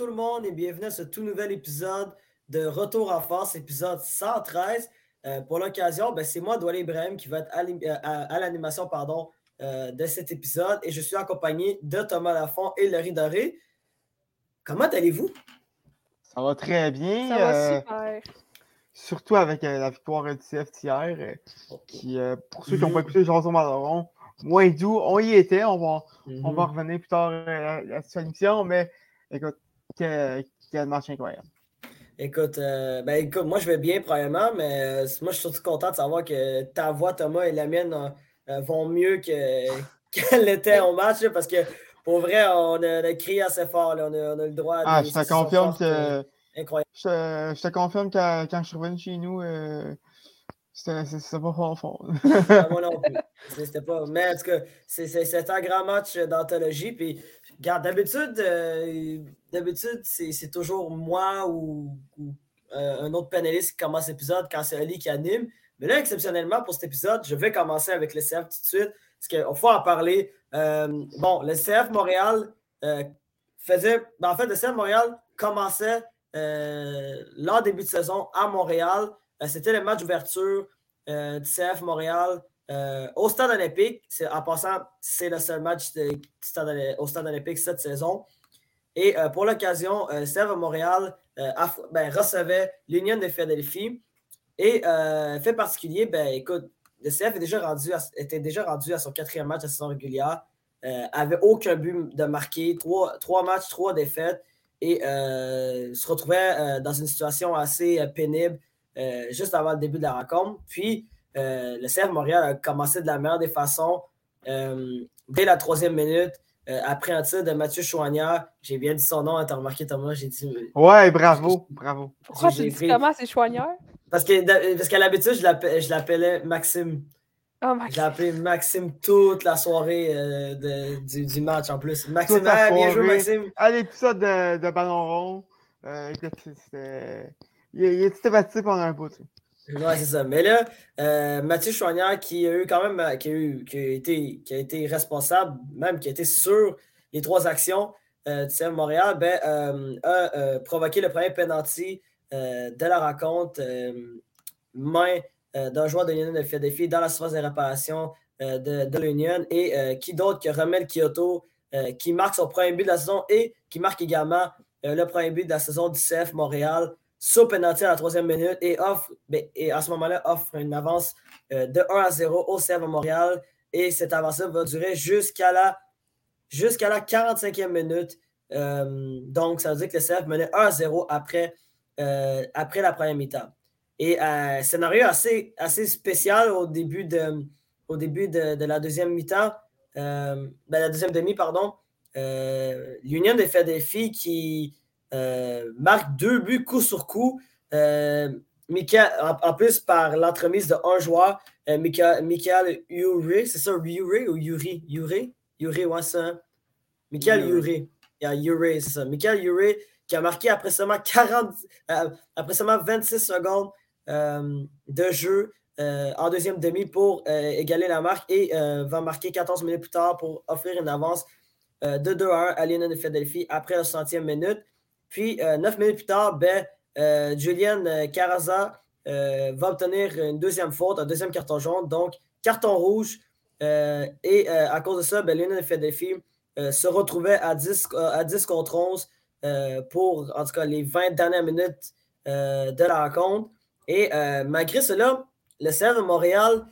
tout le monde et bienvenue à ce tout nouvel épisode de Retour en force, épisode 113. Euh, pour l'occasion, ben, c'est moi, Douala Ibrahim, qui va être à, l'animation pardon, euh, de cet épisode et je suis accompagné de Thomas Lafont et Laurie Doré. Comment allez-vous? Ça va très bien. Ça va euh, super. Surtout avec la victoire du CF hier, qui, pour ceux qui n'ont pas écouté Jean Maloron, moins doux, on y était. On va, on va mhm. revenir plus tard à, cette émission, mais écoute, quel, quel match incroyable. Écoute, euh, ben écoute, moi je vais bien probablement, mais euh, moi je suis surtout content de savoir que ta voix, Thomas, et la mienne euh, vont mieux qu'elle était au match, parce que pour vrai, on a, crié assez fort, on, a, le droit à Ah, je te confirme que. incroyable. Je, te confirme que quand je suis revenu chez nous, c'était pas fort fort. Moi non plus. C'était pas. Mais en tout cas, c'est un grand match d'anthologie. Puis, d'habitude, euh, d'habitude, c'est toujours moi ou, euh, un autre panéliste qui commence l'épisode quand c'est Ali qui anime. Mais là, exceptionnellement, pour cet épisode, je vais commencer avec le CF tout de suite. Parce qu'il faut en parler. Euh, bon, le CF Montréal faisait. Ben, en fait, le CF Montréal commençait leur début de saison à Montréal. C'était le match d'ouverture du CF Montréal euh, au Stade olympique. En passant, c'est le seul match au Stade olympique cette saison. Et pour l'occasion, le CF Montréal ben, recevait l'Union de Philadelphie. Et fait particulier, ben, écoute, le CF était déjà rendu à son quatrième match de saison régulière. avait aucun but de marquer, trois, matchs, trois défaites, et se retrouvait dans une situation assez pénible euh, juste avant le début de la rencontre. Puis, euh, le CF Montréal a commencé de la meilleure des façons. Euh, dès la troisième minute, après un tir de Mathieu Chouanière, j'ai bien dit son nom, hein, t'as remarqué Thomas, j'ai dit. Ouais, bravo, bravo. Pourquoi tu dis comment c'est Chouanière? Parce qu'à parce l'habitude, je l'appelais Maxime. Oh, J'ai appelé Maxime toute la soirée du, match en plus. Maxime, bien joué, Maxime. À l'épisode de, de Ballon Rond, c'était il, il était battu pendant un bout. Oui, c'est ça. Mais là, euh, Mathieu Chouanière, qui a eu quand même, euh, qui a, été, qui a été responsable, même qui a été sur les trois actions euh, du CM Montréal, ben, a provoqué le premier penalty de la rencontre, main d'un joueur de l'Union de Philadelphie dans la surface de réparation de, de l'Union. Et qui d'autre que Romel Kyoto, qui marque son premier but de la saison et qui marque également le premier but de la saison du CF Montréal sur penalty à la troisième minute et offre, ben, et à ce moment-là, offre une avance euh, de 1 à 0 au CF Montréal. Et cette avance-là va durer jusqu'à la, la 45e minute. Euh, donc, ça veut dire que le CF menait 1 à 0 après, euh, après la première mi-temps. Et scénario assez, assez spécial au début de, au début de, la deuxième mi-temps, ben, la deuxième demi, pardon. L'Union des Philadelphie qui, euh, marque deux buts coup sur coup. Euh, en, plus, par l'entremise de un joueur, euh, Michael, Yuri, c'est ça, Yuri ou Yuri? Yuri? Yuri, ouais, ça. Michael Yuri. Yeah, Yuri, c'est ça. Michael Yuri qui a marqué après seulement 40, après seulement 26 secondes de jeu en deuxième demi pour égaler la marque et va marquer 14 minutes plus tard pour offrir une avance de 2-1 à Lionel de Philadelphie après la 60e minute. Puis, euh, neuf minutes plus tard, ben, euh, Julian euh, Caraza va obtenir une deuxième faute, un deuxième carton jaune, donc carton rouge. et à cause de ça, ben, Lionel se retrouvait à 10, à 10 contre 11 pour, en tout cas, les 20 dernières minutes de la rencontre. Et malgré cela, le CF de Montréal,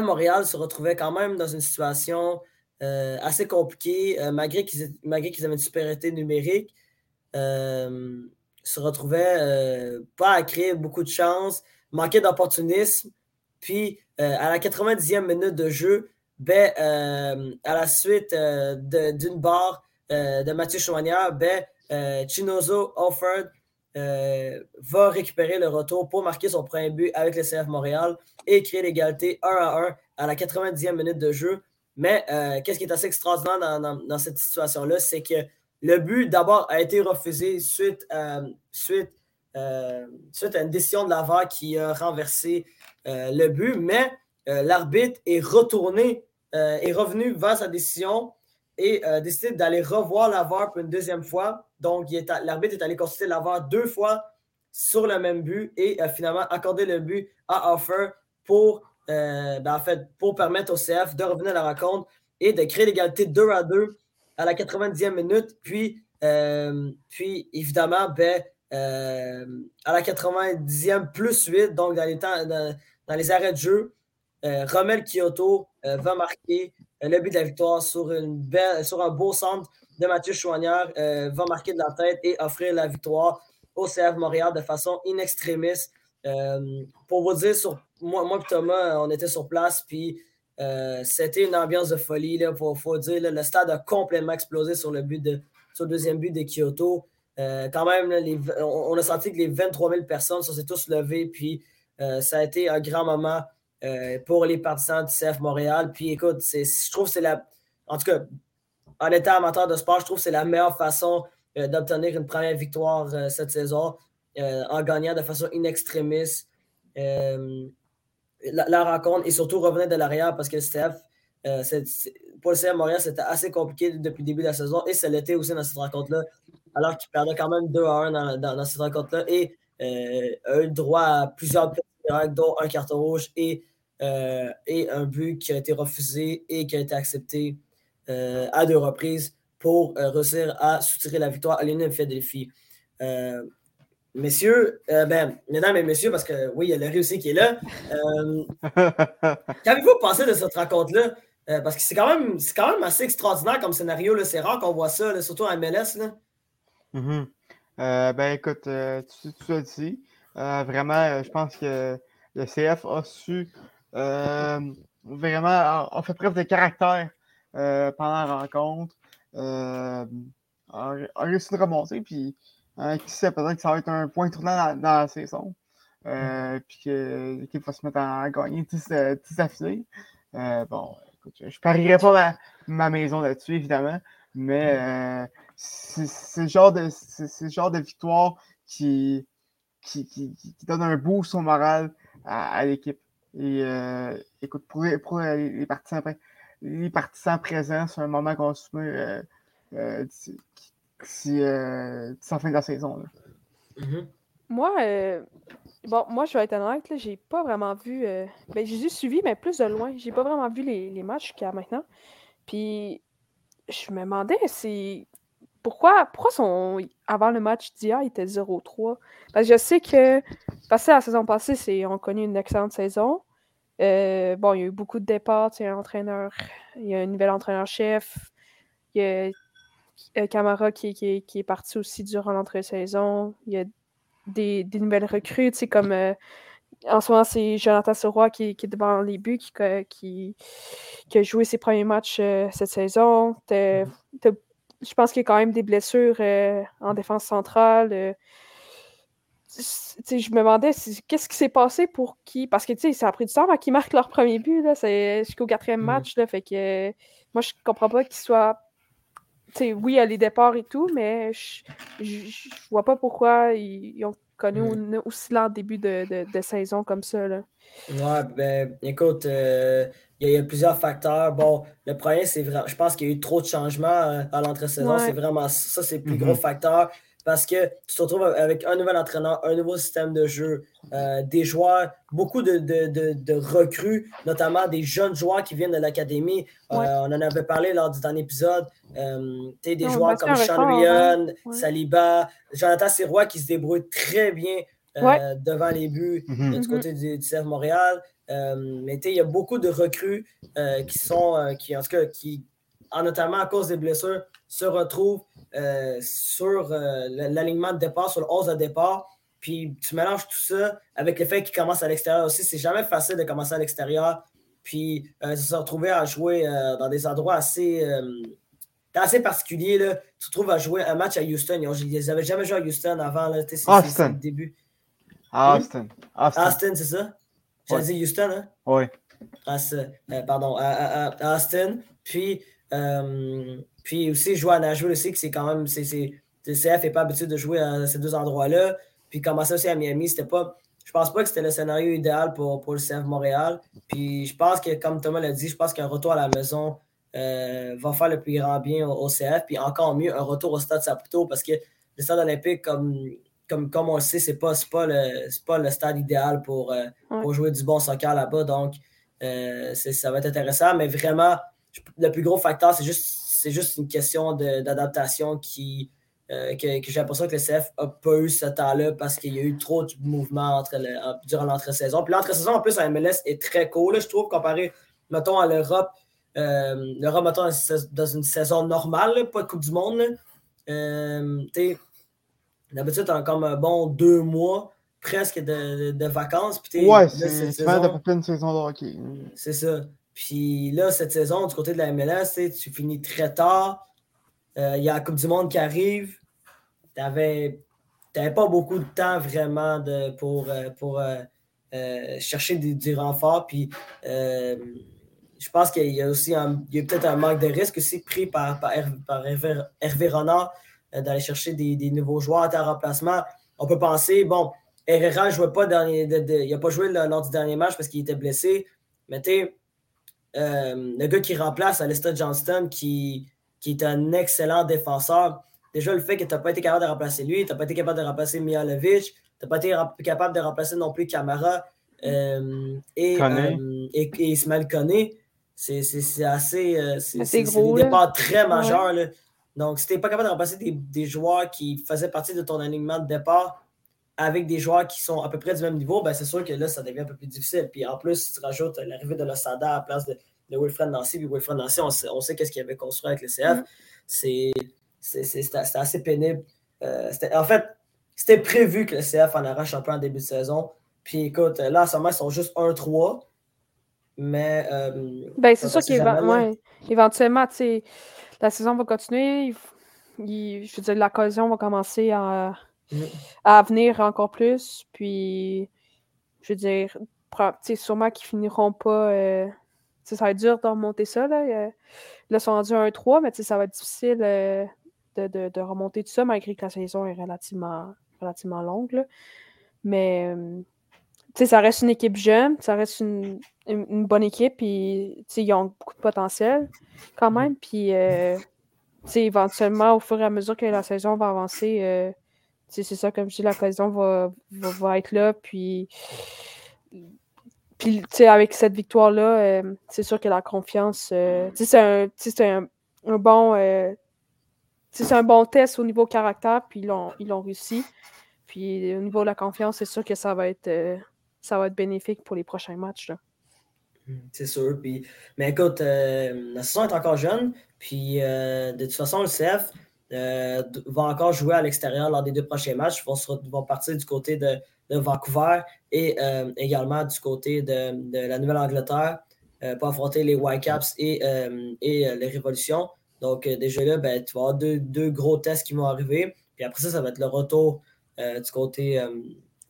Montréal se retrouvait quand même dans une situation assez compliqué, euh, malgré qu'ils avaient une supériorité numérique, euh, se retrouvaient pas à créer beaucoup de chances, manquaient d'opportunisme. Puis, à la 90e minute de jeu, ben, à la suite d'une barre de Mathieu Chouanière, ben, Chinozo Offord va récupérer le retour pour marquer son premier but avec le CF Montréal et créer l'égalité 1 à 1 à la 90e minute de jeu. Mais euh, qu'est-ce qui est assez extraordinaire dans, cette situation-là, c'est que le but, d'abord, a été refusé suite, euh, suite, euh, suite à une décision de l'avant qui a renversé le but, mais l'arbitre est retourné, est revenu vers sa décision et a décidé d'aller revoir la VAR pour une deuxième fois. Donc, l'arbitre est allé consulter la VAR deux fois sur le même but et a finalement accordé le but à Offer pour, ben, en fait, pour permettre au CF de revenir à la rencontre et de créer l'égalité 2 à 2 à la 90e minute. Puis, puis évidemment, ben, à la 90e plus 8, donc dans les, temps, dans les arrêts de jeu, euh, Romel Kyoto euh, va marquer euh, le but de la victoire sur, une belle, sur un beau centre de Mathieu Chouanière, va marquer de la tête et offrir la victoire au CF Montréal de façon in extremis. pour vous dire, sur, moi, moi et Thomas, on était sur place, puis c'était une ambiance de folie. Il faut, dire, le stade a complètement explosé sur le, but de, sur le deuxième but de Kyoto. quand même, on, a senti que les 23 000 personnes se sont tous levées, puis ça a été un grand moment euh, pour les partisans du CF Montréal. Puis écoute, je trouve que c'est la. En tout cas, en étant amateur de sport, je trouve que c'est la meilleure façon euh, d'obtenir une première victoire euh, cette saison en gagnant de façon in la, rencontre et surtout revenir de l'arrière parce que le CF, pour le CF Montréal, c'était assez compliqué depuis le début de la saison et ça l'était aussi dans cette rencontre-là, alors qu'il perdait quand même 2 à 1 dans, cette rencontre-là et a eu droit à plusieurs dont un carton rouge et, euh, et un but qui a été refusé et qui a été accepté euh, à deux reprises pour euh, réussir à soutirer la victoire à l'Union Philadelphie. Messieurs, ben, mesdames et messieurs, parce que oui, il y a le réussi qui est là. Qu'avez-vous pensé de cette rencontre-là? parce que c'est quand, même, quand même assez extraordinaire comme scénario. C'est rare qu'on voit ça, surtout en MLS. Là. Mm-hmm. ben écoute, tu, tu as dit. Euh, vraiment, euh, je pense que le CF a su euh, vraiment, a, fait preuve de caractère pendant la rencontre. a, réussi de remonter, puis qui sait, peut-être que ça va être un point tournant dans, la saison. puis que l'équipe va se mettre à, gagner 10, 10 affilés. bon, écoute, je ne parierai pas ma, maison là-dessus, évidemment, mais c'est le genre de, genre de victoire qui, qui, donne un boost au moral à, l'équipe. Et euh, écoute, pour, les, partisans, les partisans présents, c'est un moment qu'on se met euh, euh, d'ici la fin de la saison. Mm-hmm. Moi, bon, moi, je vais être honnête, j'ai pas vraiment vu. ben, j'ai suivi, mais plus de loin. J'ai pas vraiment vu les, les matchs jusqu'à maintenant. Puis, je me demandais si pourquoi, pourquoi son, avant le match d'hier, il était 0-3? Parce que je sais que, passé la saison passée, c'est, on a connu une excellente saison. Euh, bon, il y a eu beaucoup de départs. Il y a un entraîneur, il y a un nouvel entraîneur-chef. Il y a euh, Camara qui, qui, qui, est parti aussi durant l'entrée-saison. Il y a des, des nouvelles recrues, comme euh, en ce moment, c'est Jonathan Soroy qui, qui, est devant les buts, qui, qui, qui, a joué ses premiers matchs cette saison. Je pense qu'il y a quand même des blessures euh, en défense centrale. Euh. je me demandais qu'est-ce qui s'est passé pour qui? Parce que ça a pris du temps avant qu'ils marquent leur premier but. jusqu'au quatrième mm-hmm. match. Là, fait que moi, je comprends pas qu'ils soient. Oui, il y a les départs et tout, mais je, je, vois pas pourquoi ils, ont connu mm. un aussi lent début de, de, saison comme ça. Là. Ouais, ben écoute, euh, il y, a plusieurs facteurs. Bon, le premier, c'est vraiment, je pense qu'il y a eu trop de changements euh, à l'entre-saison. C'est vraiment ça, c'est le plus gros mm-hmm. facteur parce que tu te retrouves avec un nouvel entraîneur, un nouveau système de jeu, euh, des joueurs, beaucoup de, de, de, recrues, notamment des jeunes joueurs qui viennent de l'académie. Euh, on en avait parlé lors du dernier épisode. des joueurs comme Sean Ryan, Saliba, Jonathan Sirois qui se débrouille très bien devant les buts mm-hmm. du côté du, du CF Montréal. Euh, mais il y a beaucoup de recrues euh, qui sont, euh, qui, en tout cas, qui, notamment à cause des blessures, se retrouvent sur l'alignement de départ, sur le 11 de départ. Puis tu mélanges tout ça avec le fait qu'ils commencent à l'extérieur aussi. C'est jamais facile de commencer à l'extérieur. Puis se retrouver à jouer dans des endroits assez, assez particuliers. Là. Tu te trouves à jouer un match à Houston. Ils n'avaient jamais joué à Houston avant. Austin. le début. Austin. Austin c'est ça? J'ai dit Houston, hein? Oui. Euh, pardon, à, Austin. Puis, euh, puis aussi jouer à Nashville aussi, que c'est quand même. C'est, le CF n'est pas habitué de jouer à ces deux endroits-là. Puis commencer aussi à Miami, c'était pas. Je pense pas que c'était le scénario idéal pour, pour le CF Montréal. Puis je pense que, comme Thomas l'a dit, je pense qu'un retour à la maison va faire le plus grand bien au, CF. Puis encore mieux, un retour au stade Saputo parce que le stade olympique, comme, comme, comme on le sait, ce n'est pas, pas, le, pas le stade idéal pour, pour jouer du bon soccer là-bas. Donc, ça va être intéressant. Mais vraiment, le plus gros facteur, c'est juste, juste une question d'adaptation qui euh, que, j'ai l'impression que le CF n'a pas eu ce temps-là parce qu'il y a eu trop de mouvements entre durant l'entre-saison. Puis l'entre-saison, en plus, à MLS est très court, je trouve, comparé, mettons, à l'Europe. Euh, L'Europe, mettons, dans une saison normale, pas de Coupe du Monde. Euh, D'habitude, tu as comme un bon deux mois presque de, de, vacances. ouais, c'est à peu près une saison de hockey. C'est ça. Puis là, cette saison, du côté de la MLS, tu finis très tard. Euh, il y a la Coupe du Monde qui arrive. Tu n'avais pas beaucoup de temps vraiment pour, euh, euh, chercher du, renfort. Puis je pense qu'il y a aussi peut-être un manque de risque aussi pris par, par, Hervé, Renard d'aller chercher des, nouveaux joueurs à remplacement. On peut penser, bon, Herrera jouait pas il n'a pas joué lors du dernier match parce qu'il était blessé. Mais tu le gars qui remplace Alistair Johnston, qui, qui est un excellent défenseur. Déjà, le fait que tu n'as pas été capable de remplacer lui, tu n'as pas été capable de remplacer Mihalovic, tu n'as pas été capable de remplacer non plus Camara euh, et, euh, et, et, Ismaël Koné, c'est assez, euh, c'est gros. C'est des très majeur. Donc, si tu n'es pas capable de remplacer des, des, joueurs qui faisaient partie de ton alignement de départ avec des joueurs qui sont à peu près du même niveau, ben c'est sûr que là, ça devient un peu plus difficile. Puis en plus, si tu rajoutes l'arrivée de l'Osada à la place de, de Wilfred Nancy. Puis Wilfred Nancy, on sait, on sait qu'est-ce qu'il avait construit avec le CF. Mm-hmm. C'est assez pénible. Euh, en fait, c'était prévu que le CF en arrache un peu en début de saison. Puis écoute, là, en ce moment, ils sont juste 1-3. Mais. Euh, ben, c'est sûr qu'éventuellement, la saison va continuer. je veux dire, la cohésion va commencer à, à venir encore plus. Puis, je veux dire, sûrement qu'ils finiront pas. Euh, ça va être dur de remonter ça. Là, là ils sont rendus 1-3, mais ça va être difficile euh, de, remonter tout ça, malgré que la saison est relativement, relativement longue. Mais ça reste une équipe jeune, ça reste une, bonne équipe, puis ils ont beaucoup de potentiel quand même. Puis euh, éventuellement, au fur et à mesure que la saison va avancer, euh, c'est ça, comme je dis, saison va, va, être là. Puis puis, avec cette victoire-là, euh, c'est sûr que la confiance, euh, c'est un, un, bon, euh, c'est un bon test au niveau caractère, puis ils l'ont réussi. Puis, au niveau de la confiance, c'est sûr que ça va être, ça va être bénéfique pour les prochains matchs. Mmh, c'est sûr. Puis, mais écoute, la saison est encore jeune, puis de toute façon, le CF va encore jouer à l'extérieur lors des deux prochains matchs. Ils vont, vont partir du côté de de Vancouver et euh, également du côté de, la Nouvelle-Angleterre euh, pour affronter les Whitecaps et, euh, et les Révolutions. Donc, déjà là, ben, tu vas avoir deux, gros tests qui vont arriver. Puis après ça, ça va être le retour du, côté,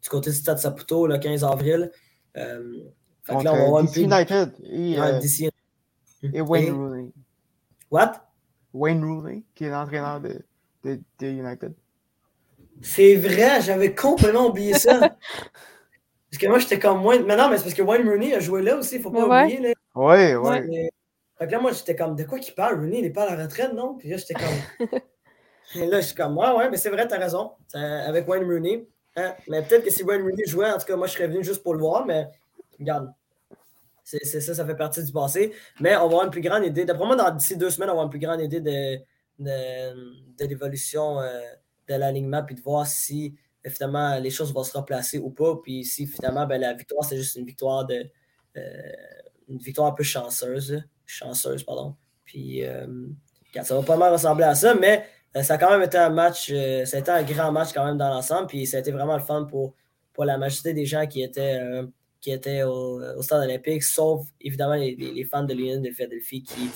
du côté du Stade Saputo le 15 avril. Donc, là, on va DC United et, et Wayne Rooney. What? Wayne Rooney, qui est l'entraîneur de, de, de United. C'est vrai, j'avais complètement oublié ça. parce que moi, j'étais comme moins. Mais non, mais c'est parce que Wayne Rooney a joué là aussi, il ne faut pas oublier. Là. Ouais, ouais. Fait que là, moi, j'étais comme, de quoi qu'il parle? Rooney, il n'est pas à la retraite, non? Puis là, j'étais comme. Et là, je suis comme, ouais, ouais, mais c'est vrai, t'as raison. Avec Wayne Rooney. Hein? Mais peut-être que si Wayne Rooney jouait, en tout cas, moi, je serais venu juste pour le voir, mais regarde. C'est ça, ça fait partie du passé. Mais on va avoir une plus grande idée. D'après moi, d'ici deux semaines, on va avoir une plus grande idée de, de, l'évolution. Euh, de l'alignement puis de voir si finalement les choses vont se remplacer ou pas. Puis si finalement ben, la victoire, c'est juste une victoire de euh, une victoire un peu chanceuse. Chanceuse, pardon. Puis euh, ça va pas mal ressembler à ça, mais ça a quand même été un match, ça a été un grand match quand même dans l'ensemble. Puis ça a été vraiment le fun pour, pour la majorité des gens qui étaient, qui étaient au, stade olympique, sauf évidemment les, fans de l'Union de Philadelphie qui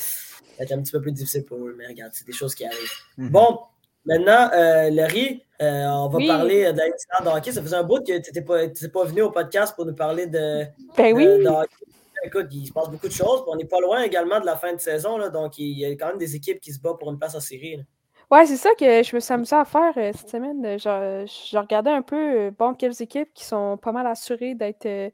étaient un petit peu plus difficile pour eux. Mais regarde, c'est des choses qui arrivent. Mm-hmm. Bon, Maintenant, euh, Larry, euh, on va parler d'Alexandre de hockey. Ça faisait un bout que tu n'étais pas, pas, venu au podcast pour nous parler de, ben oui. Écoute, il se passe beaucoup de choses. On n'est pas loin également de la fin de saison. Là, donc, il y a quand même des équipes qui se battent pour une place en série. Ouais, c'est ça que je me suis amusée à faire euh, cette semaine. Je, je, regardais un peu, euh, bon, quelles équipes qui sont pas mal assurées d'être euh,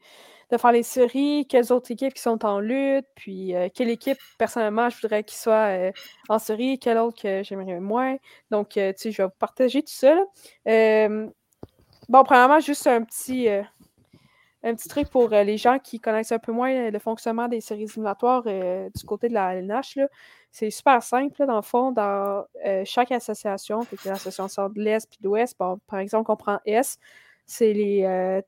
de faire les séries, quelles autres équipes qui sont en lutte, puis quelle équipe, personnellement, je voudrais qu'ils soient en série, quelle autre que j'aimerais moins. Donc, tu sais, je vais vous partager tout ça. bon, premièrement, juste un petit un petit truc pour euh, les gens qui connaissent un peu moins euh, le fonctionnement des séries éliminatoires euh, du côté de la LNH. C'est super simple, dans le fond, dans chaque association, fait l'association de l'Est et de l'Ouest, par exemple, on prend S, c'est les,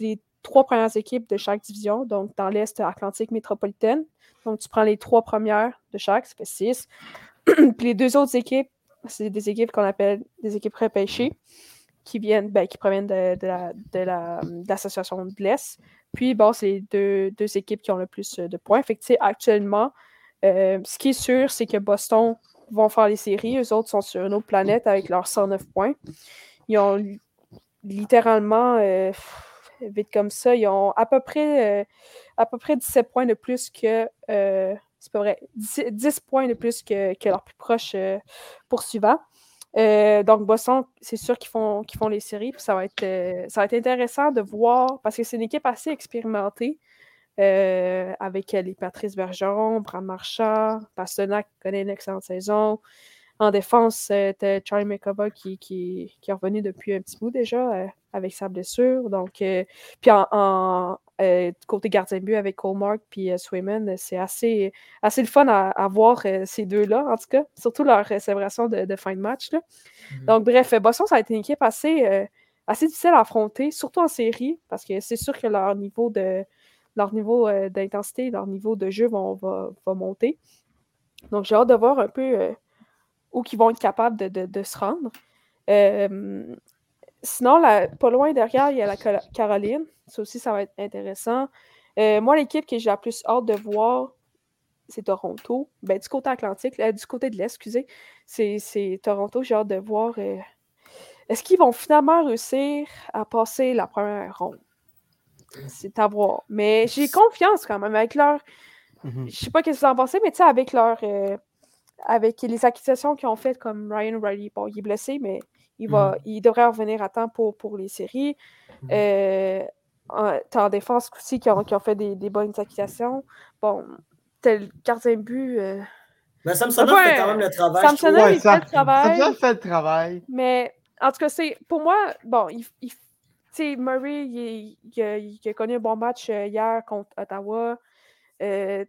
les trois premières équipes de chaque division. Donc, dans l'Est Atlantique métropolitaine. Donc, tu prends les trois premières de chaque, ça fait six. puis les deux autres équipes, c'est des équipes qu'on appelle des équipes repêchées qui viennent, ben, qui proviennent de, de, l'association de l'Est. Puis, bon, c'est deux, deux, équipes qui ont le plus de points. Fait que, actuellement, euh, ce qui est sûr, c'est que Boston vont faire les séries. Eux autres sont sur une autre planète avec leurs 109 points. Ils ont littéralement, euh, vite comme ça, ils ont à peu près, euh, à peu près 17 points de plus que. c'est pas vrai, 10, points de plus que, leur plus proche poursuivant. Donc, Boston, c'est sûr qu'ils font, les séries. Ça va, être, ça va être intéressant de voir, parce que c'est une équipe assez expérimentée, euh, avec les Patrice Bergeron, Bram Marchand, Pasternak qui connaît une excellente saison. En défense, c'était Charlie McAvoy qui, qui, qui, est revenu depuis un petit bout déjà avec sa blessure. Donc, puis en, euh, côté gardien de but avec Colemark puis euh, Swayman, c'est assez, assez le fun à, voir euh, ces deux-là, en tout cas, surtout leur célébration de, fin de match. Mm-hmm. Donc, bref, Boston, ça a été une équipe assez, assez difficile à affronter, surtout en série, parce que c'est sûr que leur niveau de leur niveau d'intensité, leur niveau de jeu vont, va, monter. Donc, j'ai hâte de voir un peu où ils vont être capables de, se rendre. sinon, pas loin derrière, il y a la Caroline. Ça aussi, ça va être intéressant. Euh, moi, l'équipe que j'ai la plus hâte de voir, c'est Toronto. Ben, du côté Atlantique, euh, du côté de l'Est, excusez, c'est Toronto. J'ai hâte de voir. Euh, est-ce qu'ils vont finalement réussir à passer la première ronde? C'est à voir. Mais j'ai confiance quand même avec leur. Mm-hmm. Je sais pas ce que vous en pensez, mais tu sais, avec leur. avec les acquisitions qu'ils ont faites comme Ryan Riley. Bon, il est blessé, mais il, va, mm-hmm. il devrait revenir à temps pour, pour les séries. Mm-hmm tu en défense aussi qui ont, qui ont fait des, des, bonnes acquisitions. Bon, tel gardien de but. Euh... Mais Samsonov fait quand même le travail. Samsonov, il fait le travail. Samsonov fait le travail. Mais en tout cas, c'est pour moi, bon, il, il sais, Murray, il, a, connu un bon match euh, hier contre Ottawa. Euh,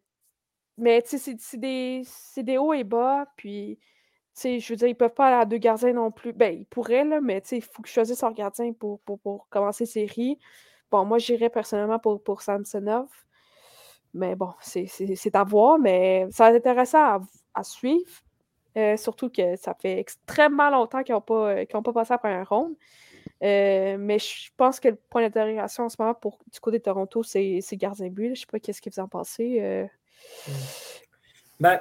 mais c'est des, des hauts et bas. Puis, je veux dire, ils peuvent pas aller à deux gardiens non plus. Ben, ils pourraient, là, mais il faut qu'ils choisissent leur gardien pour, pour, pour commencer série. Bon, moi, j'irais personnellement pour, pour Samsonov. Mais bon, c'est à voir, mais ça va être intéressant à, suivre. Euh, surtout que ça fait extrêmement longtemps qu'ils n'ont pas, pas passé après un ronde. Euh, mais je pense que le point d'interrogation en ce moment pour du côté de Toronto, c'est gardien but. Je ne sais pas qu'est-ce que vous en pensez. Euh. Ben,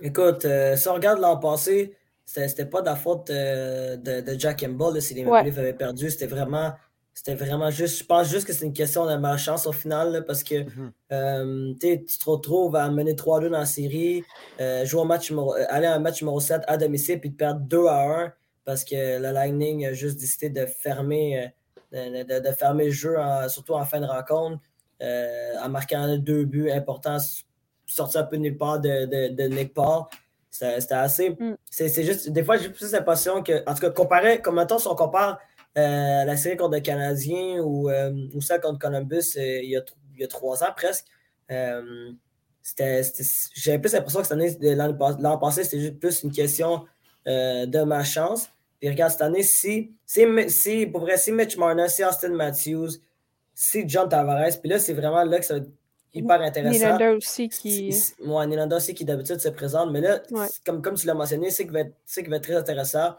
écoute, si on regarde l'an passé, c'était pas de la faute de, de, Jack Campbell si les Maple avaient perdu. C'était vraiment c'était vraiment juste, je pense juste que c'est une question de malchance au final, parce que mhm. euh, tu te retrouves à mener 3-2 dans la série, euh, jouer match euh, aller à un match numéro 7 à domicile, puis te perdre 2 à 1 parce que le Lightning a juste décidé de fermer, de, fermer le jeu, surtout en fin de rencontre, en marquant deux buts importants, sortir un peu de nulle part de, de, Nick Paul. C'était assez. Mm. C'est juste, des fois, j'ai plus l'impression que, en tout cas, comparé, comme maintenant, si on compare euh, la série contre le Canadien ou, euh, ou celle contre Columbus euh, il, y a, il, y a, trois ans presque. J'avais plus l'impression que l'an passé, c'était juste plus une question de ma chance. Puis regarde, cette année, si, si, si pour vrai, si Mitch Marner, si Austin Matthews, si John Tavares, puis là, c'est vraiment là que ça va être hyper intéressant. Nylander aussi qui. Moi, Nylander aussi qui d'habitude se présente, mais là, comme, comme tu l'as mentionné, ce qui, va va être très intéressant,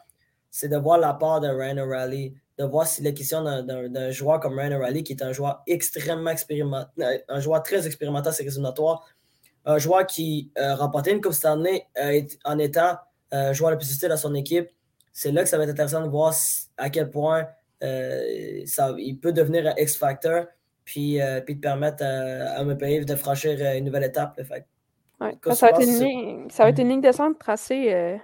c'est de voir la part de Ryan O'Reilly de voir si la question d'un joueur comme Ryan O'Reilly, qui est un joueur extrêmement expérimenté, euh, un joueur très expérimental c'est résumatoire, un joueur qui a euh, remporté une Coupe Stanley euh, en étant joueur le plus utile à son équipe, c'est là que ça va être intéressant de voir à quel point ça, il peut devenir un X-Factor, puis, puis de permettre à, à de franchir une nouvelle étape. ça, va être une ligne, ça va être une ligne de centre tracée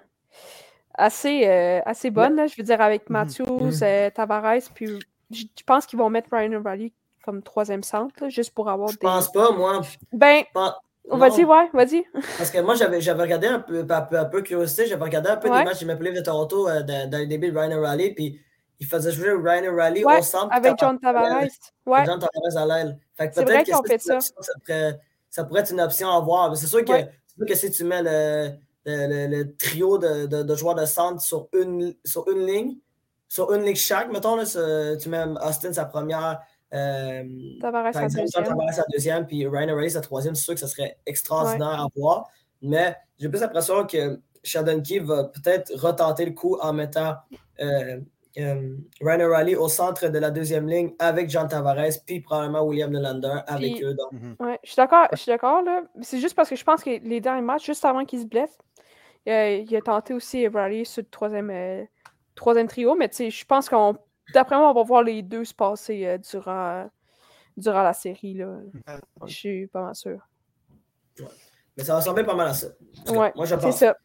assez, euh, assez bonne, je veux dire, avec mhm. Matthews, mhm. Tavares, puis je pense qu'ils vont mettre Ryan O'Reilly comme troisième centre, juste pour avoir je des... pense pas, moi. Ben, on va dire, ouais, vas-y. Parce que moi, j'avais regardé un peu, un peu, un peu curiosité, j'avais regardé un peu des matchs de Maple Leafs de Toronto euh, dans, le début de Ryan O'Reilly, puis il faisait jouer Ryan O'Reilly au centre. Avec John Tavares. Ouais. John Tavares à l'aile. Fait que peut-être que fait ça. Ça, pourrait, ça, pourrait, être une option à voir. C'est sûr, que, que si tu mets le, le, le, trio de, de, de, joueurs de centre sur une, sur une ligne, sur une ligne chaque, mettons, là, tu mets Austin sa première, euh, Tavares sa deuxième. sa deuxième, puis Ryan O'Reilly sa troisième, c'est sûr que ça serait extraordinaire à voir. Mais j'ai plus l'impression que Sheldon Key va peut-être retenter le coup en mettant euh, euh, Ryan O'Reilly au centre de la deuxième ligne avec John Tavares, puis probablement William Nylander avec eux. Donc. Mhm. ouais, je suis d'accord, je suis d'accord. C'est juste parce que je pense que les derniers matchs, juste avant qu'il se blesse, il a tenté aussi O'Reilly sur le troisième, troisième trio, mais je pense qu'on D'après moi, on va voir les deux se passer euh, durant, durant la série. Là. Je suis pas mal sûr. Mais ça ressemblait pas mal à ça. Ouais, moi, je pense. C'est ça.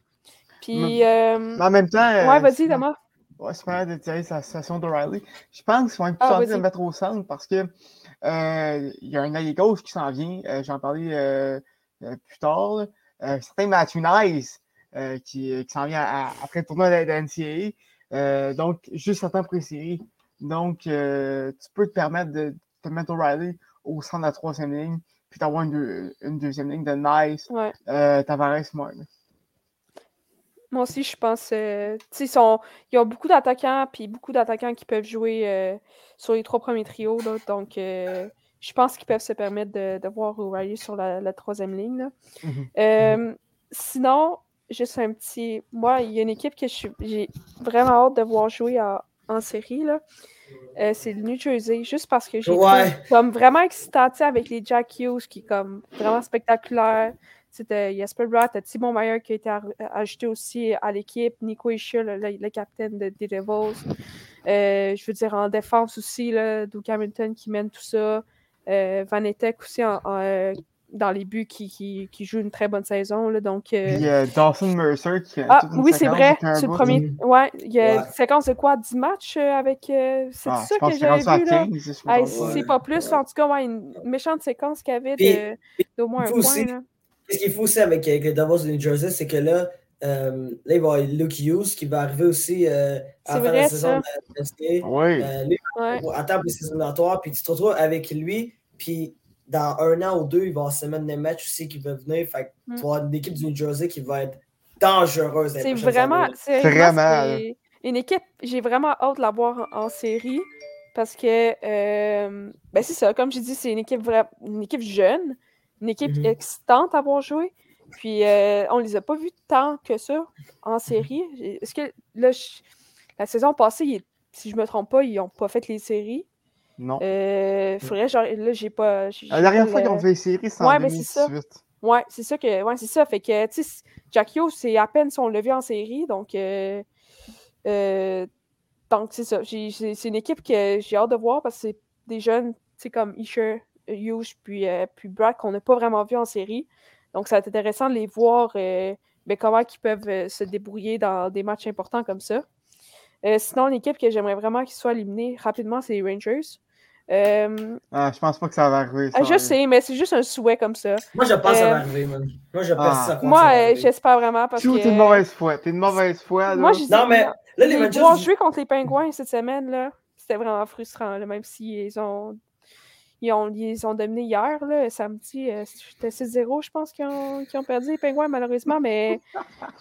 Puis. Euh... Mais en même temps. Ouais, euh, vas-y, Thomas. Ouais, c'est pas mal de tirer sa situation d'O'Reilly. Je pense qu'ils vont être plus ah, de le mettre au centre parce que euh, il y a un allié gauche qui s'en vient. J'en parlais plus tard. certain Matthew Nice qui, qui s'en vient après le tournoi de, la NCAA. donc, juste certains précis. Donc, euh, tu peux te permettre de te mettre O'Reilly au centre de la troisième ligne, puis d'avoir une, une, deuxième ligne de Nice, ouais. euh, Tavares, moi. Moi aussi, je pense. Euh, ils, sont, ils ont beaucoup d'attaquants, puis beaucoup d'attaquants qui peuvent jouer euh, sur les trois premiers trios. Là, donc, euh, je pense qu'ils peuvent se permettre de, de voir O'Reilly sur la, la, troisième ligne. Là. Mm-hmm. Sinon, juste un petit. Moi, il y a une équipe que j'ai vraiment hâte de voir jouer à, en série, là, euh, c'est le New Jersey, juste parce que j'ai comme vraiment excitant avec les Jack Hughes qui est comme vraiment spectaculaire. C'était Jesper Bratt, Thibaut Meyer qui a été ajouté aussi à l'équipe, Nico Ischier, le, capitaine des Devils. Euh, je veux dire, en défense aussi, là, Duke Hamilton qui mène tout ça. Euh, Van Etek aussi en, dans les buts qui, qui, qui, joue une très bonne saison. Là, donc, euh... Il y a Dawson Mercer qui a Ah oui, c'est vrai. C'est le premier. Ouais, il y a une séquence de quoi 10 matchs euh, avec. Euh... C'est ah, ça que j'avais vu. là. c'est pas plus. En tout cas, ouais, une méchante séquence qu'il y avait d'au moins un point. Ce qu'il faut aussi avec, avec les Devils de New Jersey, c'est que là, euh, là, il va y avoir Luke Hughes qui va arriver aussi euh, à la la saison de la Oui. Euh, lui, ouais. à table des saisons puis tu te retrouves avec lui, puis dans un an ou deux, il va y avoir semaine des matchs aussi qui vont venir. Fait que tu vas avoir une équipe du New Jersey qui va être dangereuse. C'est vraiment, c'est vraiment une équipe, j'ai vraiment hâte de la voir en, série parce que euh, ben c'est ça, comme je dis, c'est une équipe une équipe jeune, une équipe mm-hmm. excitante à voir jouer. Puis euh, on les a pas vus tant que ça en série. Est-ce que là, la saison passée, si je me trompe pas, ils n'ont pas fait les séries. Non. Euh, faudrait, genre, là, j'ai pas. La dernière fois qu'ils ont fait les séries, c'est en ouais, 2018. Mais ça. Ouais, c'est ça que. Ouais, c'est ça. Fait que, tu sais, Jackio, c'est à peine son levier en série. Donc, euh, euh, donc c'est ça. C'est une équipe que j'ai hâte de voir parce que c'est des jeunes, tu sais, comme Isher, Hughes, puis, euh, puis Brad, qu'on n'a pas vraiment vu en série. Donc, ça va être intéressant de les voir, euh, ben, comment ils peuvent se débrouiller dans des matchs importants comme ça. sinon, l'équipe que j'aimerais vraiment qu'ils soient éliminés rapidement, c'est les Rangers. Euh... Ah, je pense pas que ça va arriver. Ça je sais, mais c'est juste un souhait comme ça. Moi, je pense que ça va euh, arriver, man. Moi, je pense ah. ça Moi, euh, j'espère vraiment parce que. T'es une mauvaise foi. T'es une mauvaise foi. Là. Moi, je Non, mais là, les Rangers. Voir jouer contre les Pingouins cette semaine, là, c'était vraiment frustrant, là, même s'ils ont ils ont, ils ont dominé hier, là, samedi. Euh, c'était 6-0, je pense, qu'ils ont, ont, perdu les Pingouins, malheureusement. Mais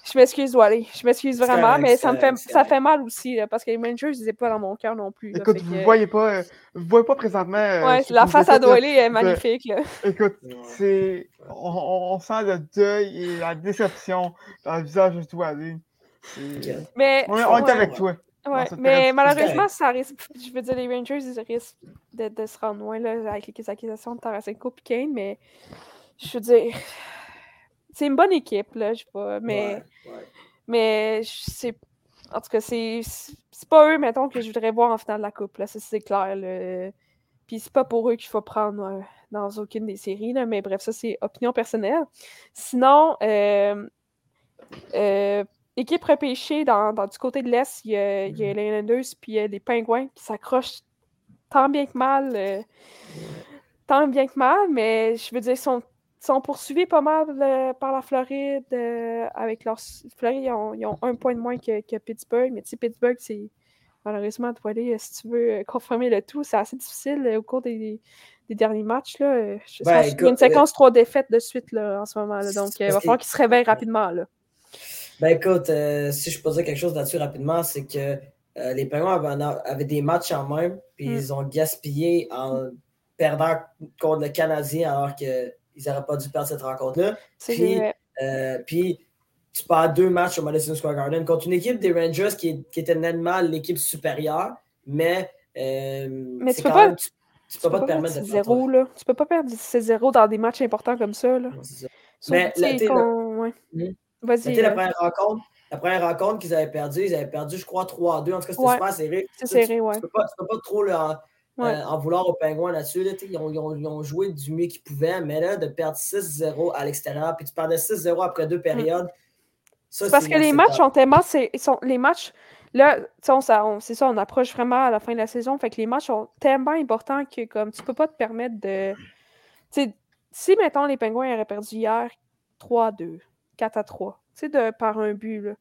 je m'excuse, Wally. Je m'excuse vraiment, mais ça me fait, ça fait mal aussi, là, parce que les Rangers, ils n'étaient pas dans mon cœur non plus. Écoute, vous ne voyez, pas, vous voyez pas présentement. Euh, ouais, la face à Doilé est magnifique. Là. Écoute, c'est, on, on, sent le deuil et la déception dans le visage de Doilé. Mais, on, on est avec toi. Ouais, mais malheureusement, ça risque. Je veux dire, les Rangers, ils risquent de, de se rendre loin là, avec les accusations de Tarasenko et Kane, mais je veux dire. C'est une bonne équipe, là, je sais pas. Mais. Mais c'est. En tout cas, c'est. C'est pas eux, mettons, que je voudrais voir en finale de la Coupe, là, ça c'est clair. Là. Puis c'est pas pour eux qu'il faut prendre euh, dans aucune des séries, là, mais bref, ça c'est opinion personnelle. Sinon, euh, euh, équipe repêchée dans, du côté de l'Est, il y a, il y a les Islanders puis il y a les Pingouins qui s'accrochent tant bien que mal. Euh, tant bien que mal, mais je veux dire, ils sont, sont poursuivis pas mal euh, par la Floride. Euh, avec leur Floride, ils ont, un point de moins que, que Pittsburgh, mais tu sais, Pittsburgh, c'est malheureusement, tu aller, si tu veux confirmer le tout, c'est assez difficile au cours des, des derniers matchs. Là. Je ben, il y a une séquence trois défaites de suite là, en ce moment. Là, donc, il va falloir qu'ils se réveillent rapidement. Là. Ben écoute, si je peux dire quelque chose là-dessus rapidement, c'est que euh, les Penguins avaient, des matchs en main, puis mm. ils ont gaspillé en perdant contre le Canadien alors qu'ils n'auraient pas dû perdre cette rencontre-là. Puis, euh, puis, tu perds deux matchs au Madison Square Garden contre une équipe des Rangers qui, était nettement l'équipe supérieure, mais, euh, mais tu peux pas. tu, peux, pas, te permettre de zéro, là. Tu peux pas perdre 6-0 dans des matchs importants comme ça. Là. mais la, Vas-y. la première rencontre, la première rencontre qu'ils avaient perdu, ils avaient perdu, je crois, 3-2. En tout cas, c'était super serré. C'est serré, ouais. Tu peux, pas, peux pas trop là, euh, en vouloir aux Pingouins là-dessus. ils, ont, ils, ont, ils, ont, joué du mieux qu'ils pouvaient, mais là, de perdre 6-0 à l'extérieur, puis tu perdais 6-0 après deux mm. périodes. C'est parce que les matchs ont tellement. Ils sont, les matchs. Là, c'est ça, on approche vraiment à la fin de la saison. Fait que les matchs sont tellement importants que comme tu peux pas te permettre de. si, mettons, les Pingouins auraient perdu hier 3-2, 4-3, tu sais, par un but. Là.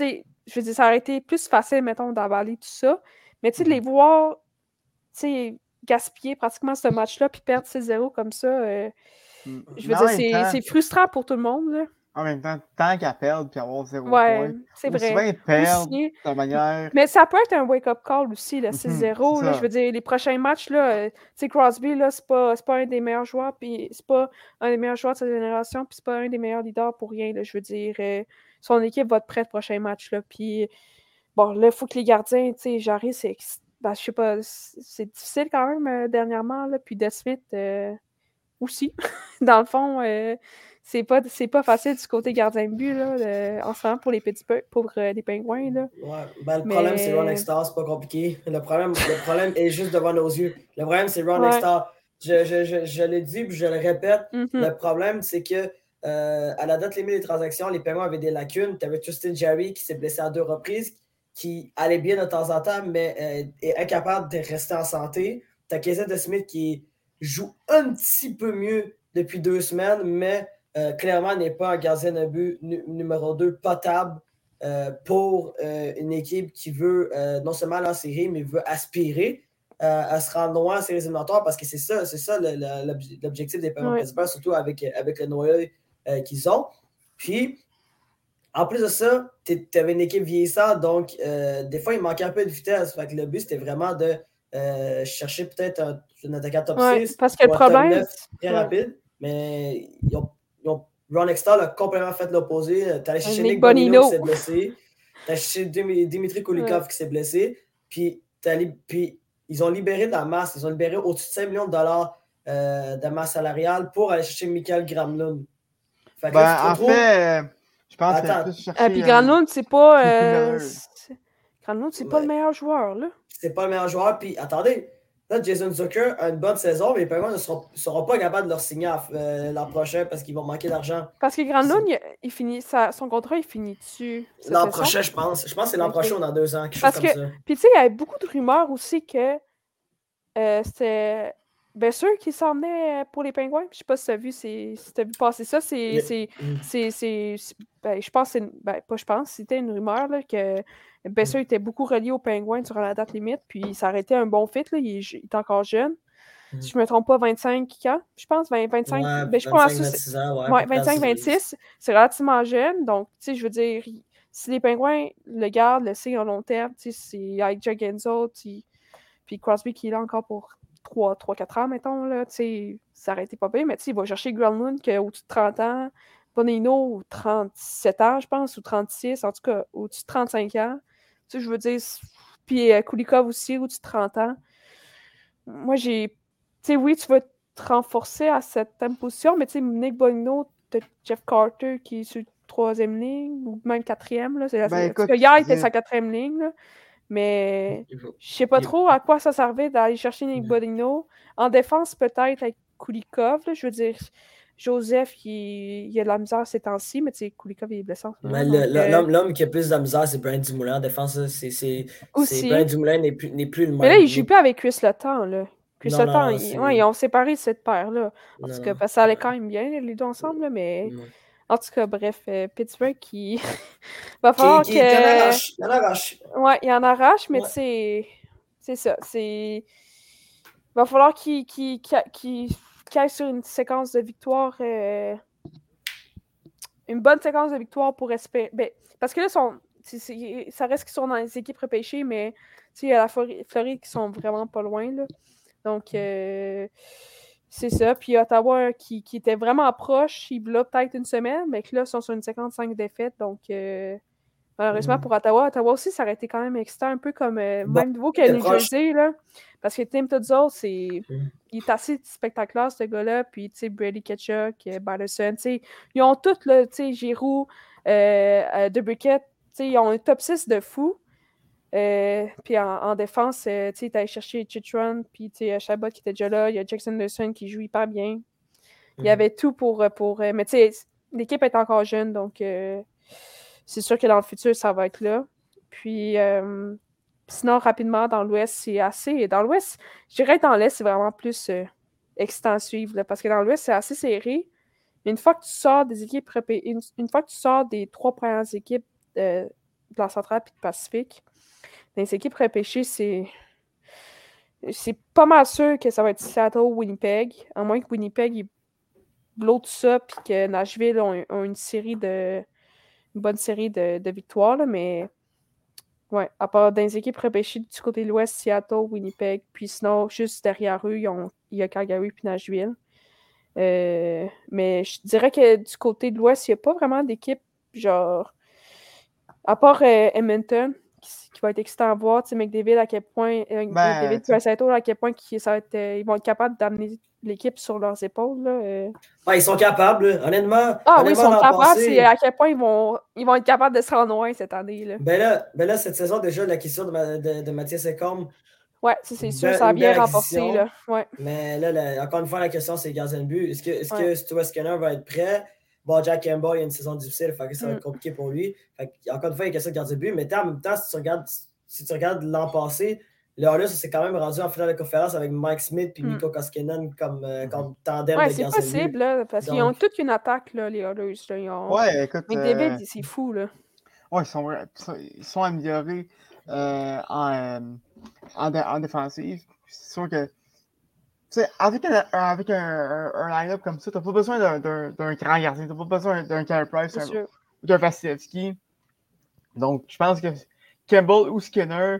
Je veux dire, ça aurait été plus facile, mettons, d'avaler tout ça. Mais tu sais, de les mmh voir gaspiller pratiquement ce match-là puis perdre 6-0 comme ça, euh, mmh. je veux dire, c'est frustrant pour tout le monde. Là en même temps, tant qu'à perdre puis avoir zéro ouais, c'est vrai. perdre de manière. Mais ça peut être un wake-up call aussi, le 6-0. Mhm, je veux dire, les prochains matchs, là, euh, Crosby, là, c'est pas, pas un des meilleurs joueurs, puis c'est pas un des meilleurs joueurs de sa génération, puis c'est pas un des meilleurs leaders pour rien, là, je veux dire. Euh, son équipe va être prête prochain match, là, puis bon, là, il faut que les gardiens, tu sais, j'arrive, c'est. Ben, je sais pas, c'est difficile quand même euh, dernièrement, là, puis De aussi. Dans le fond, c'est pas, pas facile du côté gardien de but, là, en ce moment, pour les petits pour euh, les pingouins. Là. Ouais, ben, le problème, c'est Ron Extar, c'est pas compliqué. Le problème, le problème est juste devant nos yeux. Le problème, c'est Ron ouais. Je, je, je, je l'ai dit, puis je le répète. Mm-hmm. Le problème, c'est que euh, à la date limite des transactions, les paiements avaient des lacunes. Tu avais Justin Jerry qui s'est blessé à deux reprises, qui allait bien de temps en temps, mais euh, est incapable de rester en santé. Tu as Smith qui joue un petit peu mieux depuis deux semaines, mais euh, clairement n'est pas un gardien de but numéro 2 potable euh, pour euh, une équipe qui veut non seulement la série, mais veut aspirer à se rendre loin en séries éliminatoires parce que c'est ça, c'est ça l'objectif des Penguins surtout avec, avec le noyau qu'ils ont. Puis, en plus de ça, tu avais une équipe vieillissante, donc des fois, il manquait un peu de vitesse. Fait le but, c'était vraiment de chercher peut-être un, attaquant top 6 parce que le problème, très rapide, mais ils ont Ron Extall a complètement fait l'opposé. Tu as allé chercher Nick Bonino, qui s'est blessé. Tu as cherché Dimitri Kulikov qui s'est blessé. Puis, puis, ils ont libéré de la masse. Ils ont libéré au-dessus de 5 millions de dollars euh, de masse salariale pour aller chercher Michael Gramlund. Fait ben, en fait, je pense que plus chercher... Et puis Gramlund, c'est pas... Euh, Gramlund, c'est pas le meilleur joueur, là. C'est pas le meilleur joueur. Puis, attendez, Là, Jason Zucker a une bonne saison, mais les Penguins ne seront, pas capables de leur signer euh, l'an prochain parce qu'ils vont manquer d'argent. Parce que Granlund, il, il, finit, son contrat, il finit dessus. L'an prochain, je pense. Je pense que c'est l'an prochain ou dans deux ans, quelque parce chose que, ça. Puis tu sais, il y avait beaucoup de rumeurs aussi que euh, c'était bien sûr qu'il s'en venait pour les Pingouins. Je sais pas si tu as vu, si as vu passer ça. C'est. Mm. Ben, je pense, ben, pas je pense, c'était une rumeur là, que Besser était beaucoup relié aux Pingouins durant la date limite, puis ça aurait été un bon fit. Là. Il, est, encore jeune. Mm. Si je ne me trompe pas, 25 ans, je pense, 25, ben, je 25, 26 ans, ouais, 25, 26, c'est relativement jeune. Donc, tu sais, je veux dire, si les Pingouins le gardent, le signe à long terme, tu sais, c'est avec Jack Enzo, puis Crosby qui est là encore pour 3-4 ans, mettons, là, tu sais, ça aurait été pas bien, mais tu sais, il va chercher Granlund qui a au-dessus de 30 ans, Bonino, 37 ans, je pense, ou 36, en tout cas, au-dessus de 35 ans. Tu sais, je veux dire, puis euh, Kulikov aussi, au-dessus de 30 ans. Moi, j'ai. Tu sais, oui, tu vas te renforcer à cette position, mais tu sais, Nick Bonino, Jeff Carter qui est sur troisième ligne, ou même quatrième. Là, c'est ben, écoute, hier, il était sa quatrième ligne. Là. Mais je sais pas trop à quoi ça servait d'aller chercher Nick Bonino. En défense, peut-être avec Kulikov. Là, je veux dire, Joseph, il, il, a de la misère ces temps-ci, mais tu sais, Kulikov est blessé. L'homme qui a plus de la misère, c'est Brian Dumoulin en défense. C'est Brian Dumoulin n'est plus, plus, le même. Mais là, il joue plus avec Chris Le là. Chris non, ouais, ils ont séparé cette paire-là. En tout cas, parce que ça allait quand même bien, les deux ensemble, mais. En tout cas, bref, euh, Pittsburgh qui. va falloir que. Il en arrache. Ouais, il en arrache, mais c'est. C'est ça. C'est. Va falloir qu'il qu qu aille sur une séquence de victoire. Euh... Une bonne séquence de victoire pour espérer. Ben, parce que là, ça reste qu'ils sont dans les équipes repêchées, mais il y a la Floride qui sont vraiment pas loin. Là. Donc. Euh... C'est ça. Puis Ottawa qui, qui, était vraiment proche, il l'a peut-être une semaine, mais que là, ils sont sur une 55 défaites. Donc, euh, malheureusement mm. pour Ottawa, Ottawa aussi, ça aurait été quand même excitant, un peu comme euh, même niveau que New Jersey. Là, parce que Tim Tudzol, c'est, mm. il est assez spectaculaire, ce gars-là. Puis, tu sais, Brady Ketchuk, euh, Batterson, tu sais, ils ont tous, tu sais, Giroud, euh, De Briquette, tu sais, ils ont un top 6 de fou. Euh, puis en, défense, euh, tu sais, chercher Chitron, puis tu sais, Chabot qui était déjà là, il y a Jackson Anderson qui joue hyper bien. Il y mhm. avait tout pour. Euh, pour mais tu sais, l'équipe est encore jeune, donc c'est sûr que dans le futur, ça va être là. Puis sinon, rapidement, dans l'Ouest, c'est assez. Dans l'Ouest, je dirais dans l'Est, c'est vraiment plus excitant à suivre, parce que dans l'Ouest, c'est assez serré. Mais une fois que tu sors des équipes, une, une fois que tu sors des trois premières équipes de la centrale et du Pacifique, les équipes repêchées, c'est. C'est pas mal sûr que ça va être Seattle ou Winnipeg, à moins que Winnipeg bloque ça puis que Nashville ont, une série de. Bonne série de, victoires, mais. Ouais, à part dans les équipes repêchées du côté de l'Ouest, Seattle, Winnipeg, puis sinon, juste derrière eux, il y a Calgary puis Nashville. Euh, mais je dirais que du côté de l'Ouest, il n'y a pas vraiment d'équipe genre. À part euh, Edmonton, qui va être excitant à voir. Tu sais, McDavid, à quel point. Euh, ben, McDavid à quel point qui, ça va être, euh, ils vont être capables d'amener l'équipe sur leurs épaules. Là, euh. ils sont capables, honnêtement. Ah oui, ils sont capables. C'est à quel point ils vont, ils vont être capables de se rendre loin cette année. Là. Ben, là, ben là, cette saison, déjà, la question de, de, de Mathias Ecom. Ouais, c'est sûr, ça a bien remporté. Là. Ouais. Mais là, encore une fois, la question, c'est gardien de but. Est-ce que, est -ce que Stuart Skinner va être prêt? Bon, Jack Campbell, il a une saison difficile, fait que ça va être mm. compliqué pour lui. encore une fois, il y a question de garder but, mais en même temps, si tu regardes, si tu regardes l'an passé, le Oilers s'est quand même rendu en finale de conférence avec Mike Smith et Miko mm. Koskinen comme, euh, comme tandem ouais, de c'est possible, là, parce qu'ils ont toute une attaque, là, les Oilers. Ils ont... Ouais, écoute. Mais David, euh, c'est fou, là. Ouais, ils sont, ils sont améliorés euh, en, en, en, défensive. C'est sûr que avec un, avec un, un, line-up comme ça, tu n'as pas besoin d'un grand gardien, tu n'as pas besoin d'un Carey Price ou d'un Vasilevski. Donc, je pense que Campbell ou Skinner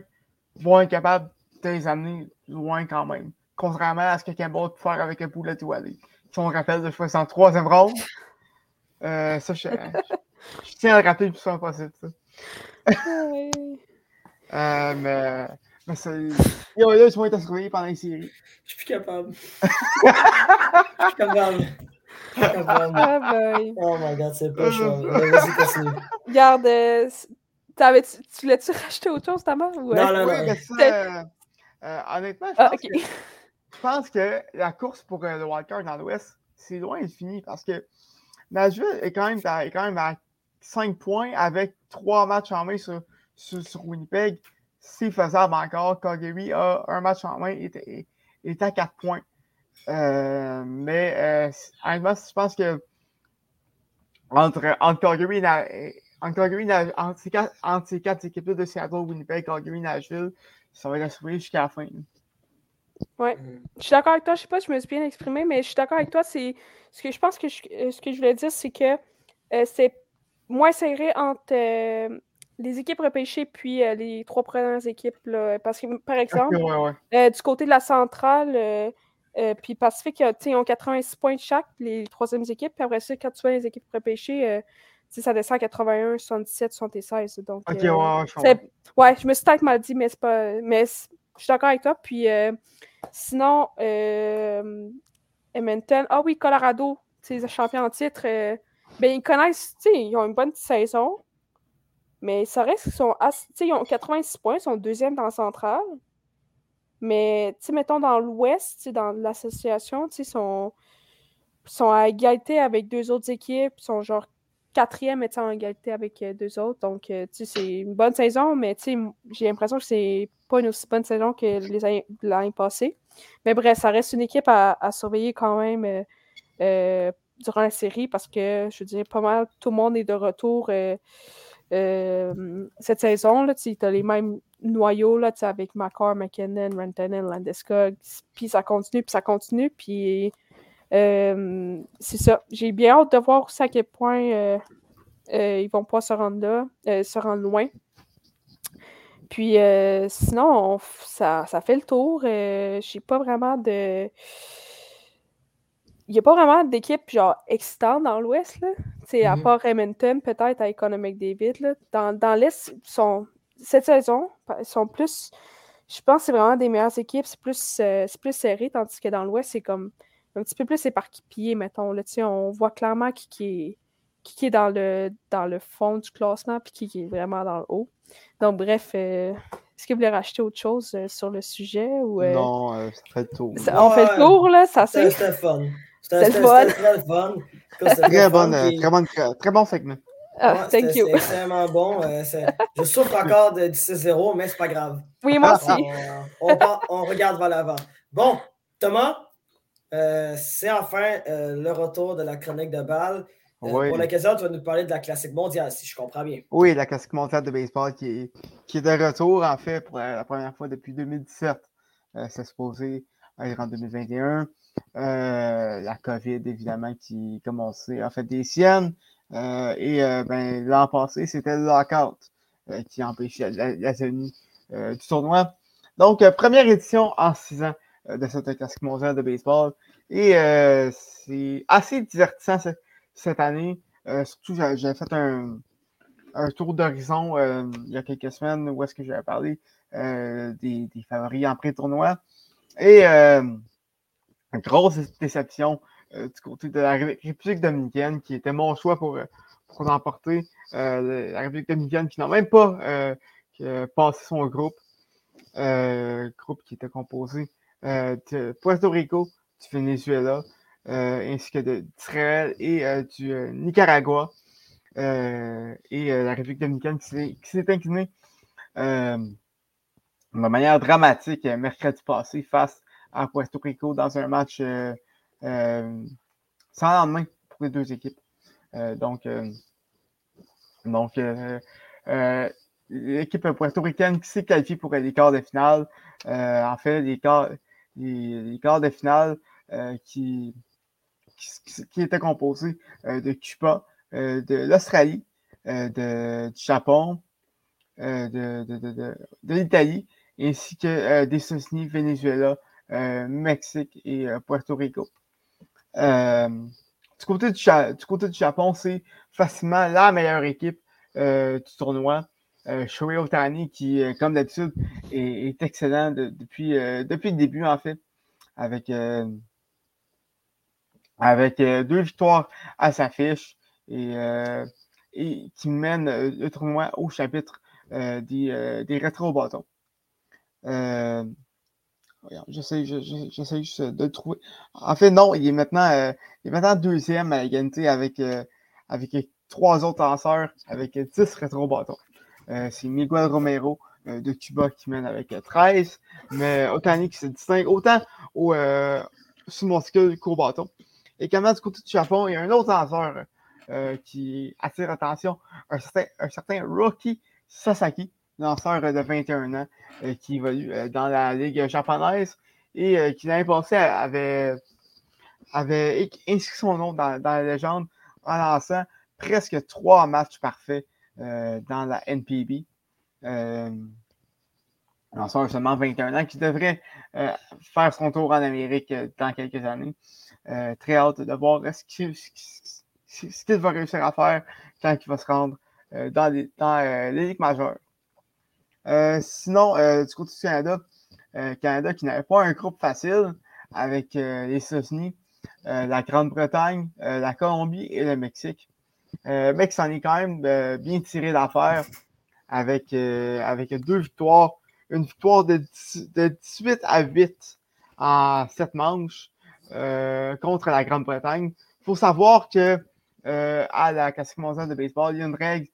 vont être capables de les amener loin quand même. Contrairement à ce que Campbell peut faire avec un poulet ou aller. Si on rappelle de choix en troisième ronde, euh, ça, je, je, tiens à le rappeler le plus souvent possible. Ça. euh, mais mais c'est. Yo, là, tu vas être surveiller pendant les séries. Je suis plus capable. Je suis capable. Ah boy. Oh my god, c'est pas chaud. Vas-y, continue. Regarde, euh, tu, tu voulais-tu racheter autre chose, ta mère? Ou... Non, non, non. Oui, ça, euh, honnêtement, je ah, pense, que, je pense que la course pour euh, le wildcard dans l'Ouest, c'est loin de fini parce que Nashville est quand même à, est quand même à 5 points avec 3 matchs en main sur, sur, sur Winnipeg c'est faisable encore. Calgary a un match en main et est, à 4 points. Euh, mais euh, honnêtement, je pense que entre, entre Calgary et entre, ces quatre, entre ces quatre équipes de Seattle, Winnipeg, Calgary, Nashville, ça va être assuré jusqu'à la fin. Oui, mm. je suis d'accord avec toi. Je ne sais pas si je me suis bien exprimé, mais je suis d'accord avec toi. C'est ce que je pense que je, ce que je voulais dire, c'est que euh, c'est moins serré entre les équipes repêchées puis euh, les trois premières équipes. Là, parce que, par exemple, euh, du côté de la centrale, euh, puis Pacifique, ils ont 86 points chaque, les troisièmes équipes. Puis après ça, quand tu vois les équipes repêchées, ça descend à 81, 77, 76. Donc, ok, ouais, je ouais, je me suis peut-être mal dit, mais c'est pas. Mais je suis d'accord avec toi. Puis sinon, Edmonton, ah oui, Colorado, les champions en titre, ben, ils connaissent, ils ont une bonne saison. Mais ça reste qu'ils sont ils ont 86 points, ils sont deuxième dans la centrale. Mais, mettons dans l'ouest, dans l'association, sais, sont. sont à égalité avec deux autres équipes, sont genre quatrième étant en égalité avec euh, deux autres. Donc, euh, c'est une bonne saison, mais j'ai l'impression que c'est pas une aussi bonne saison que l'année passée. Mais bref, ça reste une équipe à, surveiller quand même euh, durant la série parce que, je veux dire, pas mal, tout le monde est de retour cette saison. Tu as les mêmes noyaux là, avec McCarr, McKinnon, Rantanen, Landeskog. Puis ça continue, puis ça continue. Puis euh, c'est ça. J'ai bien hâte de voir à quel point euh, euh, ils vont pas se rendre là, se rendre loin. Puis sinon, ça, fait le tour. J'ai pas vraiment de. Il n'y a pas vraiment d'équipe genre excitante dans l'Ouest. là. À mm-hmm. part Edmonton, peut-être avec Conor McDavid. Là. Dans, dans l'Est, cette saison, ils sont plus. Je pense que c'est vraiment des meilleures équipes. C'est plus, plus serré, tandis que dans l'Ouest, c'est comme un petit peu plus éparpillé, mettons. Là, on voit clairement qui, qui, est, qui, est dans le, dans le fond du classement puis qui, est vraiment dans le haut. Donc, bref, euh, est-ce que vous voulez racheter autre chose euh, sur le sujet? Ou, euh, Non, ça fait le tour. on fait le tour, là, ça c'est. C'était fun. C'était fun. Très fun. Très, bonne, très, bonne, très bon segment. Ah, thank you. C'est extrêmement bon. je souffre encore de 10-0, mais c'est pas grave. Oui, moi aussi. On, on, on regarde vers l'avant. Bon, Thomas, euh, c'est enfin euh, le retour de la chronique de balle. Euh, pour l'occasion, tu vas nous parler de la classique mondiale, si je comprends bien. Oui, la classique mondiale de baseball qui est, qui est de retour, en fait, pour la, première fois depuis 2017. c'est supposé être en 2021. La COVID, évidemment, qui commençait en fait des siennes. et ben, l'an passé, c'était le lockout qui empêchait la, la tenue du tournoi. Donc, première édition en six ans. Euh, de cette classique mondiale de baseball. Et euh, c'est assez divertissant cette année. Euh, surtout, j'avais fait un, tour d'horizon il y a quelques semaines où est-ce que j'avais parlé des, favoris en pré-tournoi. Et grosse déception du côté de la République dominicaine, qui était mon choix pour, pour l'emporter. la République dominicaine qui n'a même pas passé son groupe. groupe qui était composé euh, de Puerto Rico, du Venezuela, euh, ainsi que d'Israël et euh, du Nicaragua. et la République dominicaine qui s'est inclinée de manière dramatique mercredi passé face à Puerto Rico dans un match sans lendemain pour les deux équipes. donc, donc l'équipe puertoricaine qui s'est qualifiée pour les quarts de finale. en fait, les quarts, les, quarts de finale euh, qui, qui, étaient composés euh, de Cuba, euh, de l'Australie, de, du Japon, de, de, l'Italie, ainsi que des États-Unis, Venezuela, Mexique et Puerto Rico. du, côté du, du côté du Japon, c'est facilement la meilleure équipe du tournoi. Euh, Otani, qui, euh, comme d'habitude, est, excellent depuis, euh, depuis le début, en fait, avec, avec deux victoires à sa fiche et, et qui mène le tournoi au chapitre des, des rétro-bâtons. J'essaie juste de le trouver. En fait, non, il est maintenant, maintenant deuxième à l'égalité avec, avec trois autres lanceurs avec 10 rétro-bâtons. Euh, c'est Miguel Romero euh, de Cuba qui mène avec 13. Mais Otani qui se distingue autant au euh, sous-monticule qu'au bâton. Et quand même, du côté du Japon, il y a un autre lanceur qui attire l'attention, un certain, un certain Rocky Sasaki, lanceur de 21 ans, qui évolue dans la Ligue japonaise et qui l'année passée avait, avait inscrit son nom dans, dans la légende en lançant presque trois matchs parfaits euh, dans la NPB. Euh, lanceur seulement 21 ans qui devrait euh, faire son tour en Amérique dans quelques années. très hâte de voir ce qu'il va réussir à faire quand il va se rendre dans les, dans, Ligue majeure. Sinon, du côté du Canada, Canada qui n'avait pas un groupe facile avec les États-Unis, la Grande-Bretagne, la Colombie et le Mexique. Euh, mec, s'en est quand même euh, bien tiré d'affaire avec, euh, avec deux victoires. Une victoire de, 18 à 8 en 7 manches. contre la Grande-Bretagne. Il faut savoir que à la classique mondiale de baseball, il y a une règle,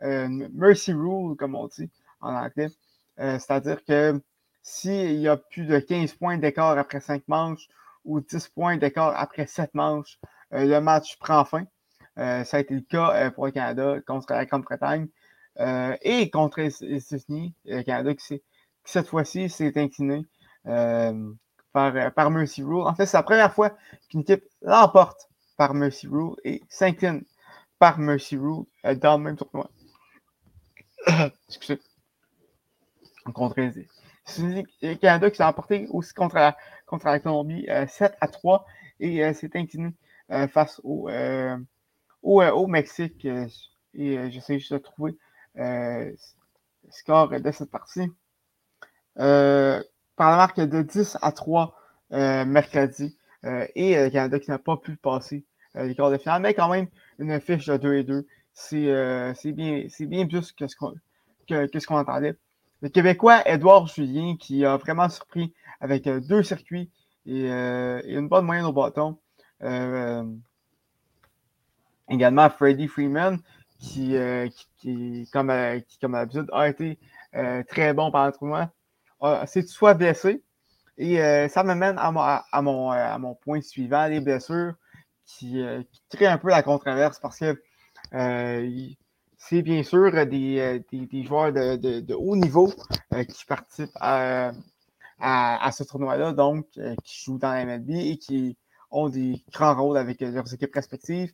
mercy rule, comme on dit en anglais. C'est-à-dire que s'il y a plus de 15 points d'écart après 5 manches ou 10 points d'écart après 7 manches, le match prend fin. ça a été le cas pour le Canada contre la Grande-Bretagne. Euh, et contre les États-Unis, le Canada qui, cette fois-ci s'est incliné euh, par, euh, par Mercy Rule. En fait, c'est la première fois qu'une équipe l'emporte par Mercy Rule et s'incline par Mercy Rule dans le même tournoi. Excusez. Contre les le Canada qui s'est emporté aussi contre la, Colombie 7 à 3 et s'est incliné face au, Mexique. et j'essaie juste de trouver euh, score de cette partie. Euh, par la marque de 10 à 3 euh, mercredi. et le Canada qui n'a pas pu passer les quarts de finale, mais quand même une fiche de 2 et 2. C'est bien, bien plus que ce qu'on que, entendait. Le Québécois Edouard Julien qui a vraiment surpris avec deux circuits et, et, une bonne moyenne au bâton. également Freddie Freeman euh, qui, qui, comme, euh, d'habitude, a été euh, très bon pendant le tournoi, c'est soit blessé. Et ça m'amène à, mon, à, mon, à mon point suivant, les blessures, qui, qui créent un peu la controverse parce que c'est bien sûr des, des, des joueurs de, de, haut niveau qui participent à, à, ce tournoi-là, donc qui jouent dans la MLB et qui ont des grands rôles avec leurs équipes respectives.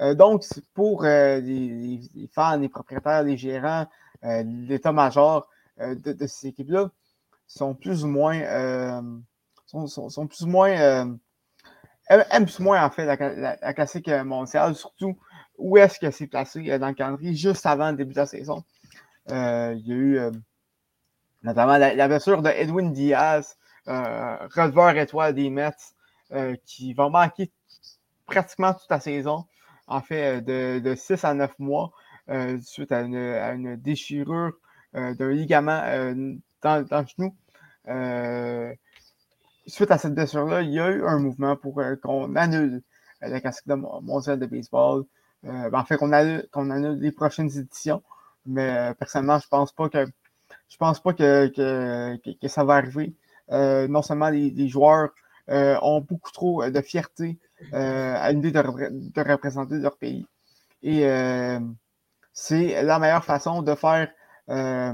Euh, donc, pour euh, les, fans, les propriétaires, les gérants, euh, l'état-major de, ces équipes-là, sont plus ou moins. Sont, plus ou moins. aiment plus ou moins, en fait, la, classique mondiale, surtout où est-ce que c'est placé dans le calendrier juste avant le début de la saison. il y a eu notamment la, blessure de Edwin Diaz, releveur étoile des Mets, qui va manquer pratiquement toute la saison en fait, euh, de, 6 à 9 mois euh, suite à une, déchirure euh, d'un ligament dans, le genou. suite à cette blessure-là, il y a eu un mouvement pour qu'on annule la casquette mondiale de baseball. Ben, en fait, qu'on annule, les prochaines éditions. Mais personnellement, je pense pas que pense pas que, ça va arriver. non seulement les joueurs ont beaucoup trop de fierté euh, à l'idée de, représenter leur pays. Et euh, c'est la meilleure façon de faire, euh,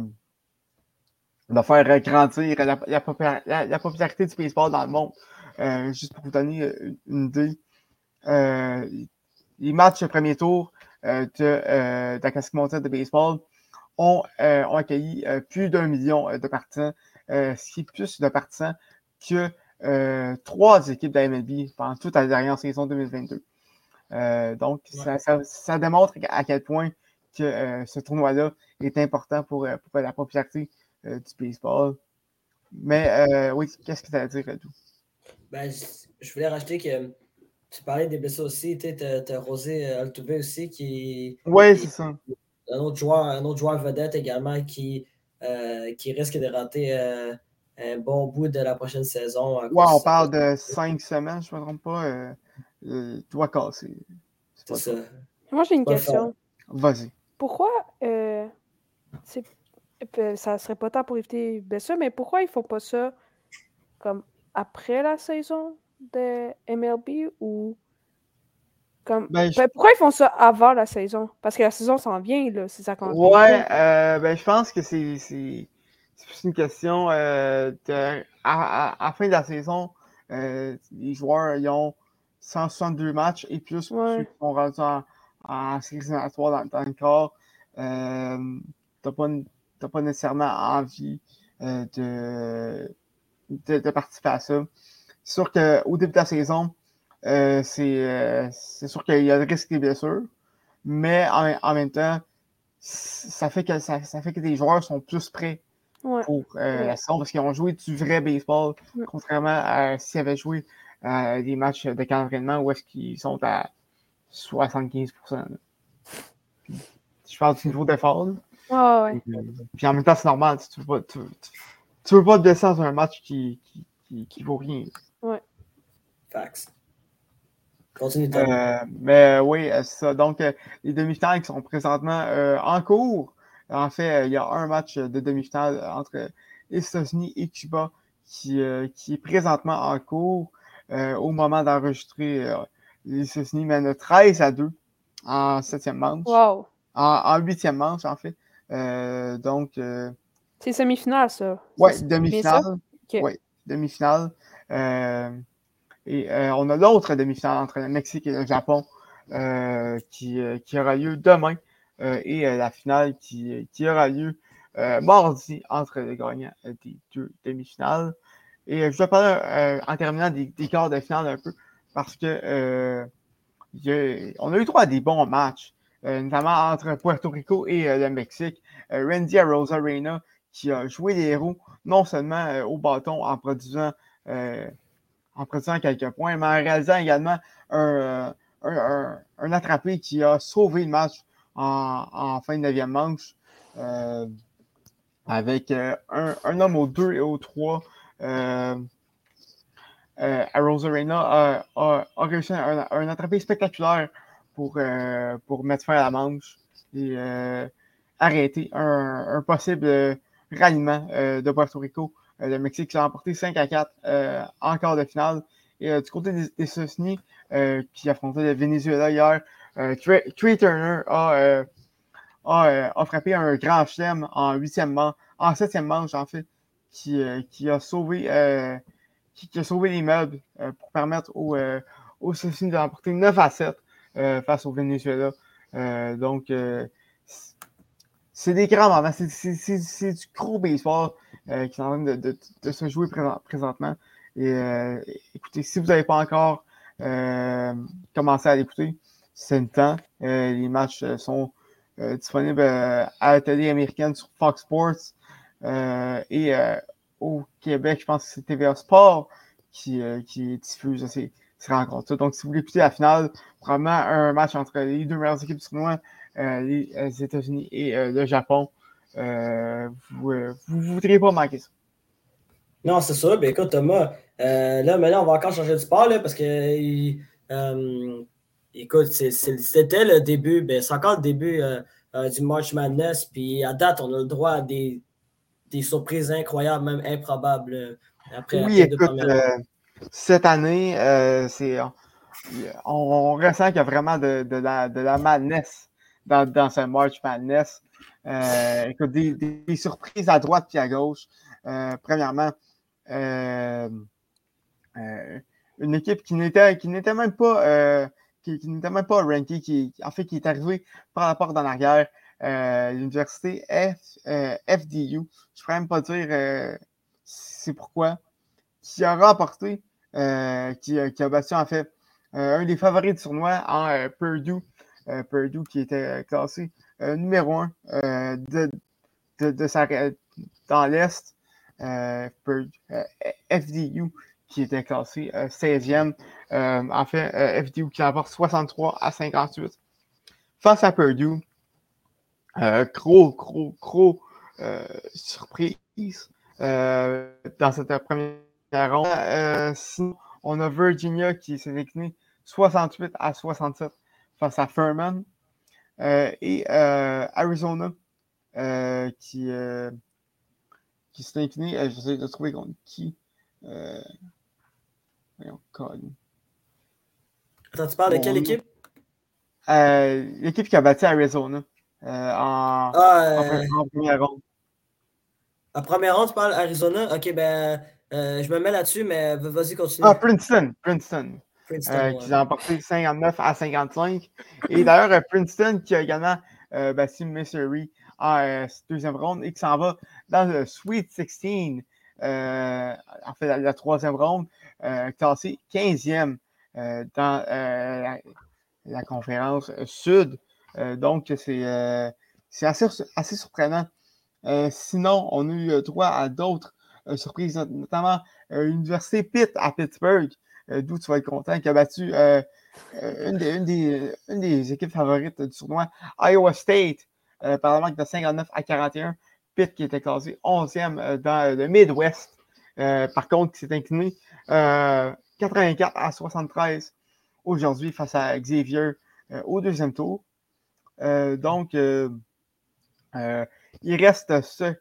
de faire grandir la, popularité du baseball dans le monde. juste pour vous donner une idée, les matchs premier tour de, la classique mondiale de baseball ont, ont accueilli plus d'un million de partisans, ce qui est plus de partisans que euh, trois équipes de la MLB pendant toute la dernière saison 2022. Euh, donc, ça, démontre à quel point que euh, ce tournoi-là est important pour, la popularité du baseball. Mais oui, qu'est-ce que tu as à dire, Redou? Ben, je voulais rajouter que tu parlais des blessés aussi. Tu as, Rosé Altuve aussi qui. Oui, c'est ça. Un autre, joueur, un autre joueur vedette également qui, qui risque de rater un bon bout de la prochaine saison. Ouais, on parle de cinq semaines, je ne me trompe pas. Euh, euh, doigt cassé. C'est ça. Moi, j'ai une question. Vas-y. Pourquoi euh, euh, ça serait pas temps pour éviter ça, mais pourquoi ils font pas ça comme après la saison? De MLB ou comme ben, ben, pourquoi ils font ça avant la saison? Parce que la saison s'en vient, là, si ça compte. Ouais, ben je pense que c'est c'est une question euh, de, à, la fin de la saison, euh, les joueurs ils ont 162 matchs et plus ouais. qui sont rendus en, en séries dans, dans, le corps. Euh, tu n'as pas, nécessairement envie euh, de, de, de, participer à ça. C'est sûr qu'au début de la saison, euh, c'est sûr qu'il y a le risque des blessures, mais en, en même temps, ça fait que ça, ça, fait que les joueurs sont plus prêts pour euh, la saison parce qu'ils ont joué du vrai baseball, contrairement à s'ils avaient joué euh, des matchs de camp où est-ce qu'ils sont à 75% Je parle du niveau d'effort. Euh, puis en même temps, c'est normal. Tu ne veux, pas, tu, veux pas te blesser dans un match qui, qui, qui, vaut rien. Ouais. Fax. Continue. mais oui, c'est ça. Donc, les demi-finales qui sont présentement en cours. En fait, il y a un match de demi-finale entre les États-Unis et Cuba qui, qui est présentement en cours. au moment d'enregistrer, les États-Unis mènent 13 à 2 en septième manche. Wow. En huitième manche, en fait. Euh, donc. Euh, c'est semi-finale, ça. Oui, demi-finale. Oui, demi-finale. Euh, et on a l'autre demi-finale entre le Mexique et le Japon qui, qui, aura lieu demain. et la finale qui, aura lieu mardi entre les gagnants des deux demi-finales. Et je vais parler en terminant des, quarts de finale un peu parce que on a eu droit à des bons matchs, euh, notamment entre Puerto Rico et euh, le Mexique. Euh, Randy Rosarena qui a joué les héros, non seulement au bâton en produisant, en produisant quelques points, mais en réalisant également un, un, attrapé qui a sauvé le match en, fin de neuvième manche avec un, homme au 2 et au 3 euh, Rosarena a, réussi un, un, attrapé spectaculaire pour, euh, pour mettre fin à la manche et euh, arrêter un, possible ralliement de Puerto Rico. Le Mexique a emporté 5 à 4 en quart de finale. Et du côté des, États-Unis, qui affrontait le Venezuela hier, Trey, Turner a, a, frappé un grand chelem en huitième manche, en septième manche en fait, qui, qui a sauvé qui, a sauvé les meubles euh, pour permettre aux, euh, aux de remporter 9 à 7 euh, face au Venezuela. donc, c'est des grands moments. C'est du gros baseball qui est en train de, se jouer présentement. Et écoutez, si vous n'avez pas encore commencé à l'écouter, c'est le temps. les matchs sont disponibles à la télé américaine sur Fox Sports et au Québec, je pense que c'est TVA Sport qui, euh, diffuse ces, rencontres. Donc, si vous voulez écouter la finale, probablement un match entre les deux meilleures équipes du tournoi, euh, les, euh, États-Unis et le Japon, vous ne voudriez pas manquer ça. Non, c'est ça. Ben, écoute, Thomas, là, maintenant, on va encore changer de sport là, parce que, écoute, c'était le début, ben, c'est encore le début du March Madness. Puis à date, on a le droit à des des surprises incroyables, même improbables. Euh, après, oui, écoute, euh, cette année, euh, c'est, on, ressent qu'il y a vraiment de, la, de la madness dans, dans ce March Madness. écoute, des, surprises à droite et à gauche. premièrement, une équipe qui n'était, même pas qui, n'était même pas rankée, qui, en fait, qui est arrivée par la porte en arrière. Euh, l'université euh, FDU, je pourrais même pas dire euh, c'est pourquoi, qui a remporté, qui, qui, a battu en fait un des favoris du tournoi en Purdue, Purdue qui était classé numéro un de, sa, dans l'Est, FDU qui était classé 16e. en fait, FDU qui emporte 63 à 58 face à Purdue. Euh, gros, gros, gros euh, surprise euh, dans cette première ronde. sinon, on a Virginia qui s'est incliné 68 à 67 face à Furman. et Arizona qui, qui s'est incliné. J'essaie de trouver contre qui. Attends, tu parles de quelle équipe? L'équipe qui a battu Arizona. Euh, en, ah, euh, en, première ronde. En première ronde, tu parles Arizona? Ok, ben, euh, je me mets là-dessus, mais vas-y, continue. Ah, Princeton. Princeton. Qui a emporté 59 à 55. Et d'ailleurs, Princeton qui a également battu Missouri en deuxième ronde et qui s'en va dans le Sweet 16, en fait, la, troisième ronde, classé 15e dans la, conférence Sud. Euh, donc, c'est euh, assez, assez surprenant. Euh, sinon, on a eu droit à d'autres surprises, notamment l'Université Pitt à Pittsburgh, d'où tu vas être content, qui a battu une des, une, des, une, des, équipes favorites du tournoi, Iowa State, par la marque de 59 à 41. Pitt qui était classé 11e dans le Midwest. par contre, qui s'est incliné 84 à 73 aujourd'hui face à Xavier au deuxième tour. donc, il reste ce,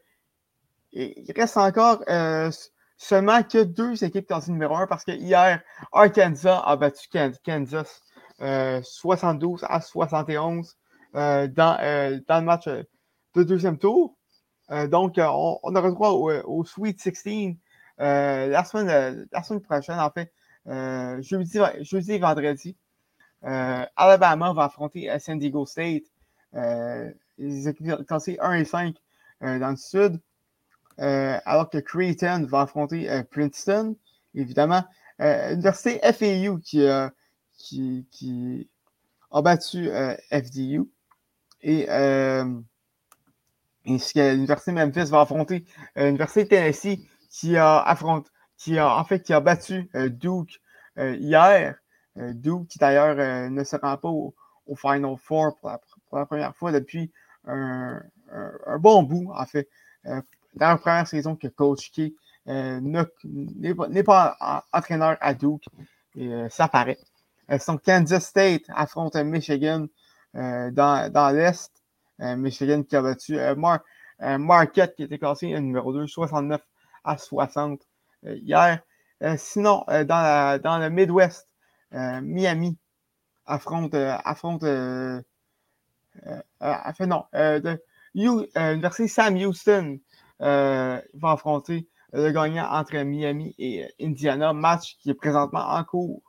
il reste encore seulement que deux équipes dans le numéro 1 parce que hier, Arkansas a battu Kansas 72 à 71 dans, dans le match de deuxième tour. Euh, donc, euh, on, on, aura droit au, Sweet 16 euh, la, semaine, la semaine prochaine, en fait, jeudi, jeudi et vendredi. Alabama va affronter San Diego State. les équipes classées 1 et 5 dans le sud. Alors que Creighton va affronter Princeton, évidemment. L'université FAU qui, qui, qui, a battu FDU. Et ainsi que l'Université Memphis va affronter euh, l'Université Tennessee qui a qui a en fait qui a battu euh, Duke euh, hier? Duke qui d'ailleurs ne se rend pas au, Final Four pour la, première fois depuis un, bon bout, en fait. Dans la première saison que Coach Key n'est pas entraîneur à Duke. Et ça paraît. son Kansas State affronte Michigan dans, l'Est. Euh, Michigan qui a battu euh, euh, Marquette qui était classé numéro 2, 69 à 60 hier. sinon, dans, le Midwest, Miami affronte, affronte enfin non, l'Université Sam Houston va affronter le gagnant entre Miami et Indiana, match qui est présentement en cours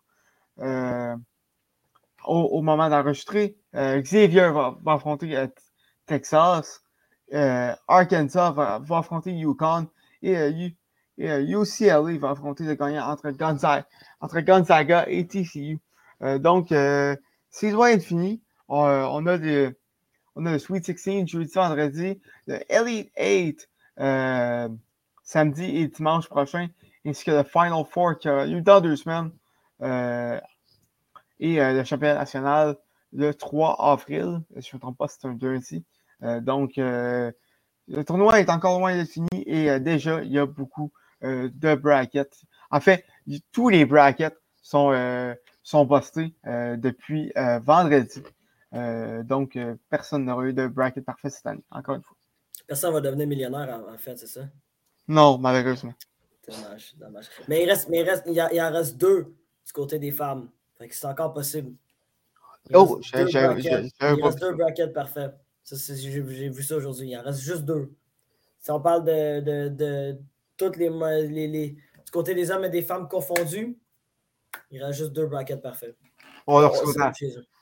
au, moment d'enregistrer. Xavier va, affronter Texas. Euh, Arkansas va, affronter Yukon et, UCLA euh, euh, va affronter le gagnant entre Gonzaga, entre Gonzaga et TCU. donc, c'est doit être fini. On, a on a le Sweet 16 jeudi, vendredi, le Elite 8 samedi et dimanche prochain, ainsi que le Final Four qui a eu dans deux semaines. et le championnat national le 3 avril. Je ne me trompe pas, c'est un lundi. Euh, donc, euh, le tournoi est encore loin d'être fini et euh, déjà, il y a beaucoup de brackets. En fait, tous les brackets sont, sont postés depuis vendredi. donc, personne n'aura eu de bracket parfait cette année, encore une fois. Personne va devenir millionnaire, en, fait, c'est ça? Non, malheureusement. Dommage, dommage. Mais il, reste, mais il, reste, il, en reste deux du côté des femmes. c'est encore possible. oh, j'ai Il reste deux brackets parfaits. J'ai vu ça aujourd'hui. Il en reste juste deux. Si on parle de, de, de toutes les, les, du côté des hommes et des femmes confondus, il reste juste deux brackets parfaits. On leur souhaite, la,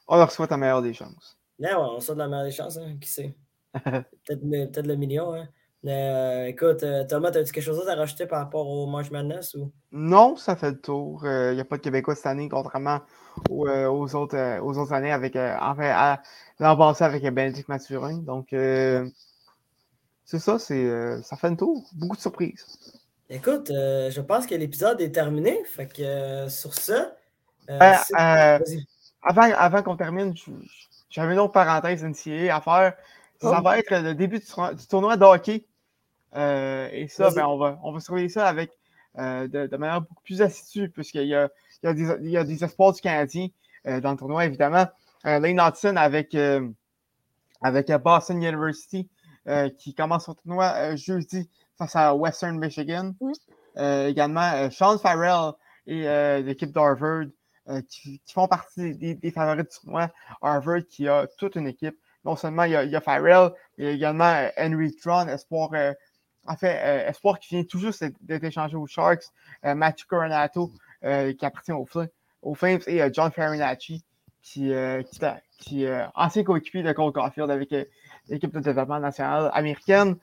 on leur souhaite la meilleure des chances. Ouais, on souhaite la meilleure des chances, hein, qui sait? Peut-être peut le million. Hein. Mais euh, écoute, euh, Thomas, as-tu quelque chose à rajouter par rapport au March Madness? Ou... Non, ça fait le tour. Il euh, n'y a pas de Québécois cette année, contrairement aux, autres, aux autres années avec enfin, l'an passé avec Bénédicte Mathurin. Donc c'est ça, c'est ça fait le tour. Beaucoup de surprises. Écoute, je pense que l'épisode est terminé. Fait que sur ça. avant avant qu'on termine, j'avais une autre parenthèse à faire. Ça oh. va être le début du, tournoi de hockey. Euh, et ça, ben, on, va, on va surveiller ça avec euh, de, manière beaucoup plus assidue, puisqu'il y a, il y, a des, il y a des espoirs du Canadien euh, dans le tournoi, évidemment. Lane Hudson avec, avec Boston University qui commence son tournoi jeudi face à Western Michigan. également, Sean Farrell et l'équipe d'Harvard qui, font partie des, des, favoris du tournoi. Harvard qui a toute une équipe non seulement il y a, il y a Farrell, mais il y a également euh, Henry Tron, espoir, euh, en fait, euh, espoir qui vient tout juste d'être échangé aux Sharks, Matthew Coronato, qui appartient aux, Flames, et John Farinacci, qui, qui, ancien coéquipier de Cole Caulfield avec l'équipe de développement national américaine,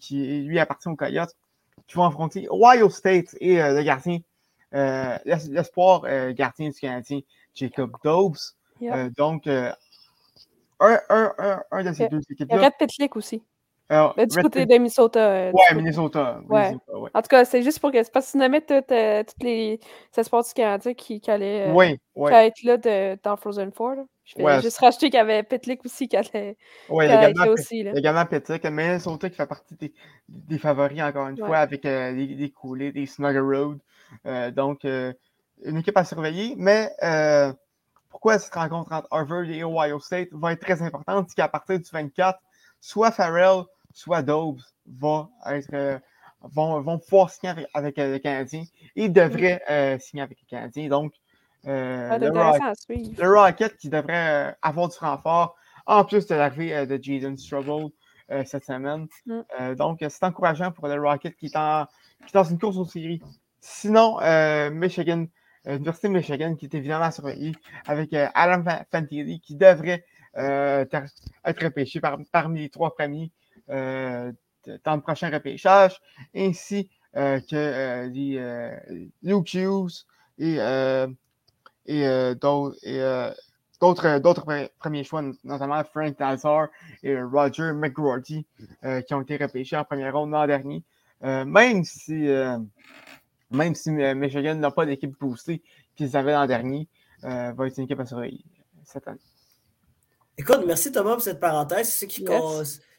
qui lui appartient aux Coyotes, qui vont affronter Ohio State et le gardien, l'espoir gardien du Canadien, Jacob Dobbs. donc, un, un, un, un de ces deux équipes-là. Il y a Red Petlik aussi. Alors, du côté de Minnesota. Euh, ouais, Minnesota. Ouais. En tout cas, c'est juste pour que. C'est parce que tu nommais toutes, euh, toutes les sports du Canada qui, qui allaient oui, être là de, dans Frozen 4. Je vais juste rajouter qu'il y avait Petlik aussi qui allait. Oui, il y a également, aussi, là. également Petlik. Minnesota qui fait partie des, des favoris, encore une fois, avec euh, des, des coulées, des Snugger Road. donc, une équipe à surveiller. Mais pourquoi cette rencontre entre Harvard et Ohio State va être très importante? C'est qu'à partir du 24, soit Farrell, soit Dobbs va être, euh, vont, vont, pouvoir signer avec, euh, les Canadiens. Ils devraient euh, signer avec les Canadiens. Donc, le, Rocket qui devrait avoir du renfort, en plus de l'arrivée de Jaden Struggle cette semaine. Mm. donc, c'est encourageant pour le Rocket qui est, en, qui est dans une course aux séries. Sinon, Michigan, l'Université de Michigan qui est évidemment surveillée avec Adam Fantilli qui devrait être repêché parmi les trois premiers euh, dans le prochain repêchage, ainsi euh, que euh, les Luke Hughes et, d'autres d'autres premiers choix, notamment Frank Nazar et Roger McGrorty, qui ont été repêchés en première ronde l'an dernier. même si, même si Michigan n'a pas d'équipe boostée qu'ils avaient l'an dernier, va être une équipe à surveiller cette année. Écoute, merci Thomas pour cette parenthèse. C'est ce qui,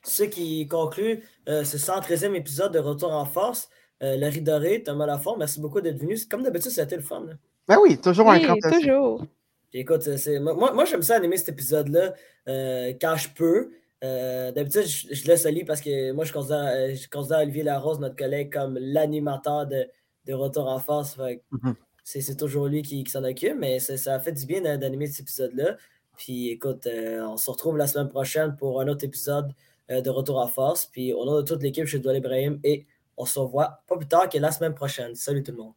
ce qui conclut euh, ce 113e épisode de Retour en force. Euh, Larry Doré, Thomas Lafont, merci beaucoup d'être venu. Comme d'habitude, ça a été le fun. Ben oui, toujours un grand plaisir. toujours. écoute, moi, moi j'aime ça animer cet épisode-là euh, quand je peux. d'habitude, je, laisse Ali parce que moi, je considère, je considère Olivier Larose, notre collègue, comme l'animateur de, de, Retour en force. Mm-hmm. C'est toujours lui qui, s'en occupe, mais ça a fait du bien d'animer cet épisode-là. Puis écoute, on se retrouve la semaine prochaine pour un autre épisode euh, de retour à force. Puis au nom de toute l'équipe, je suis Doual Ibrahim et on se revoit pas plus tard que la semaine prochaine. Salut tout le monde.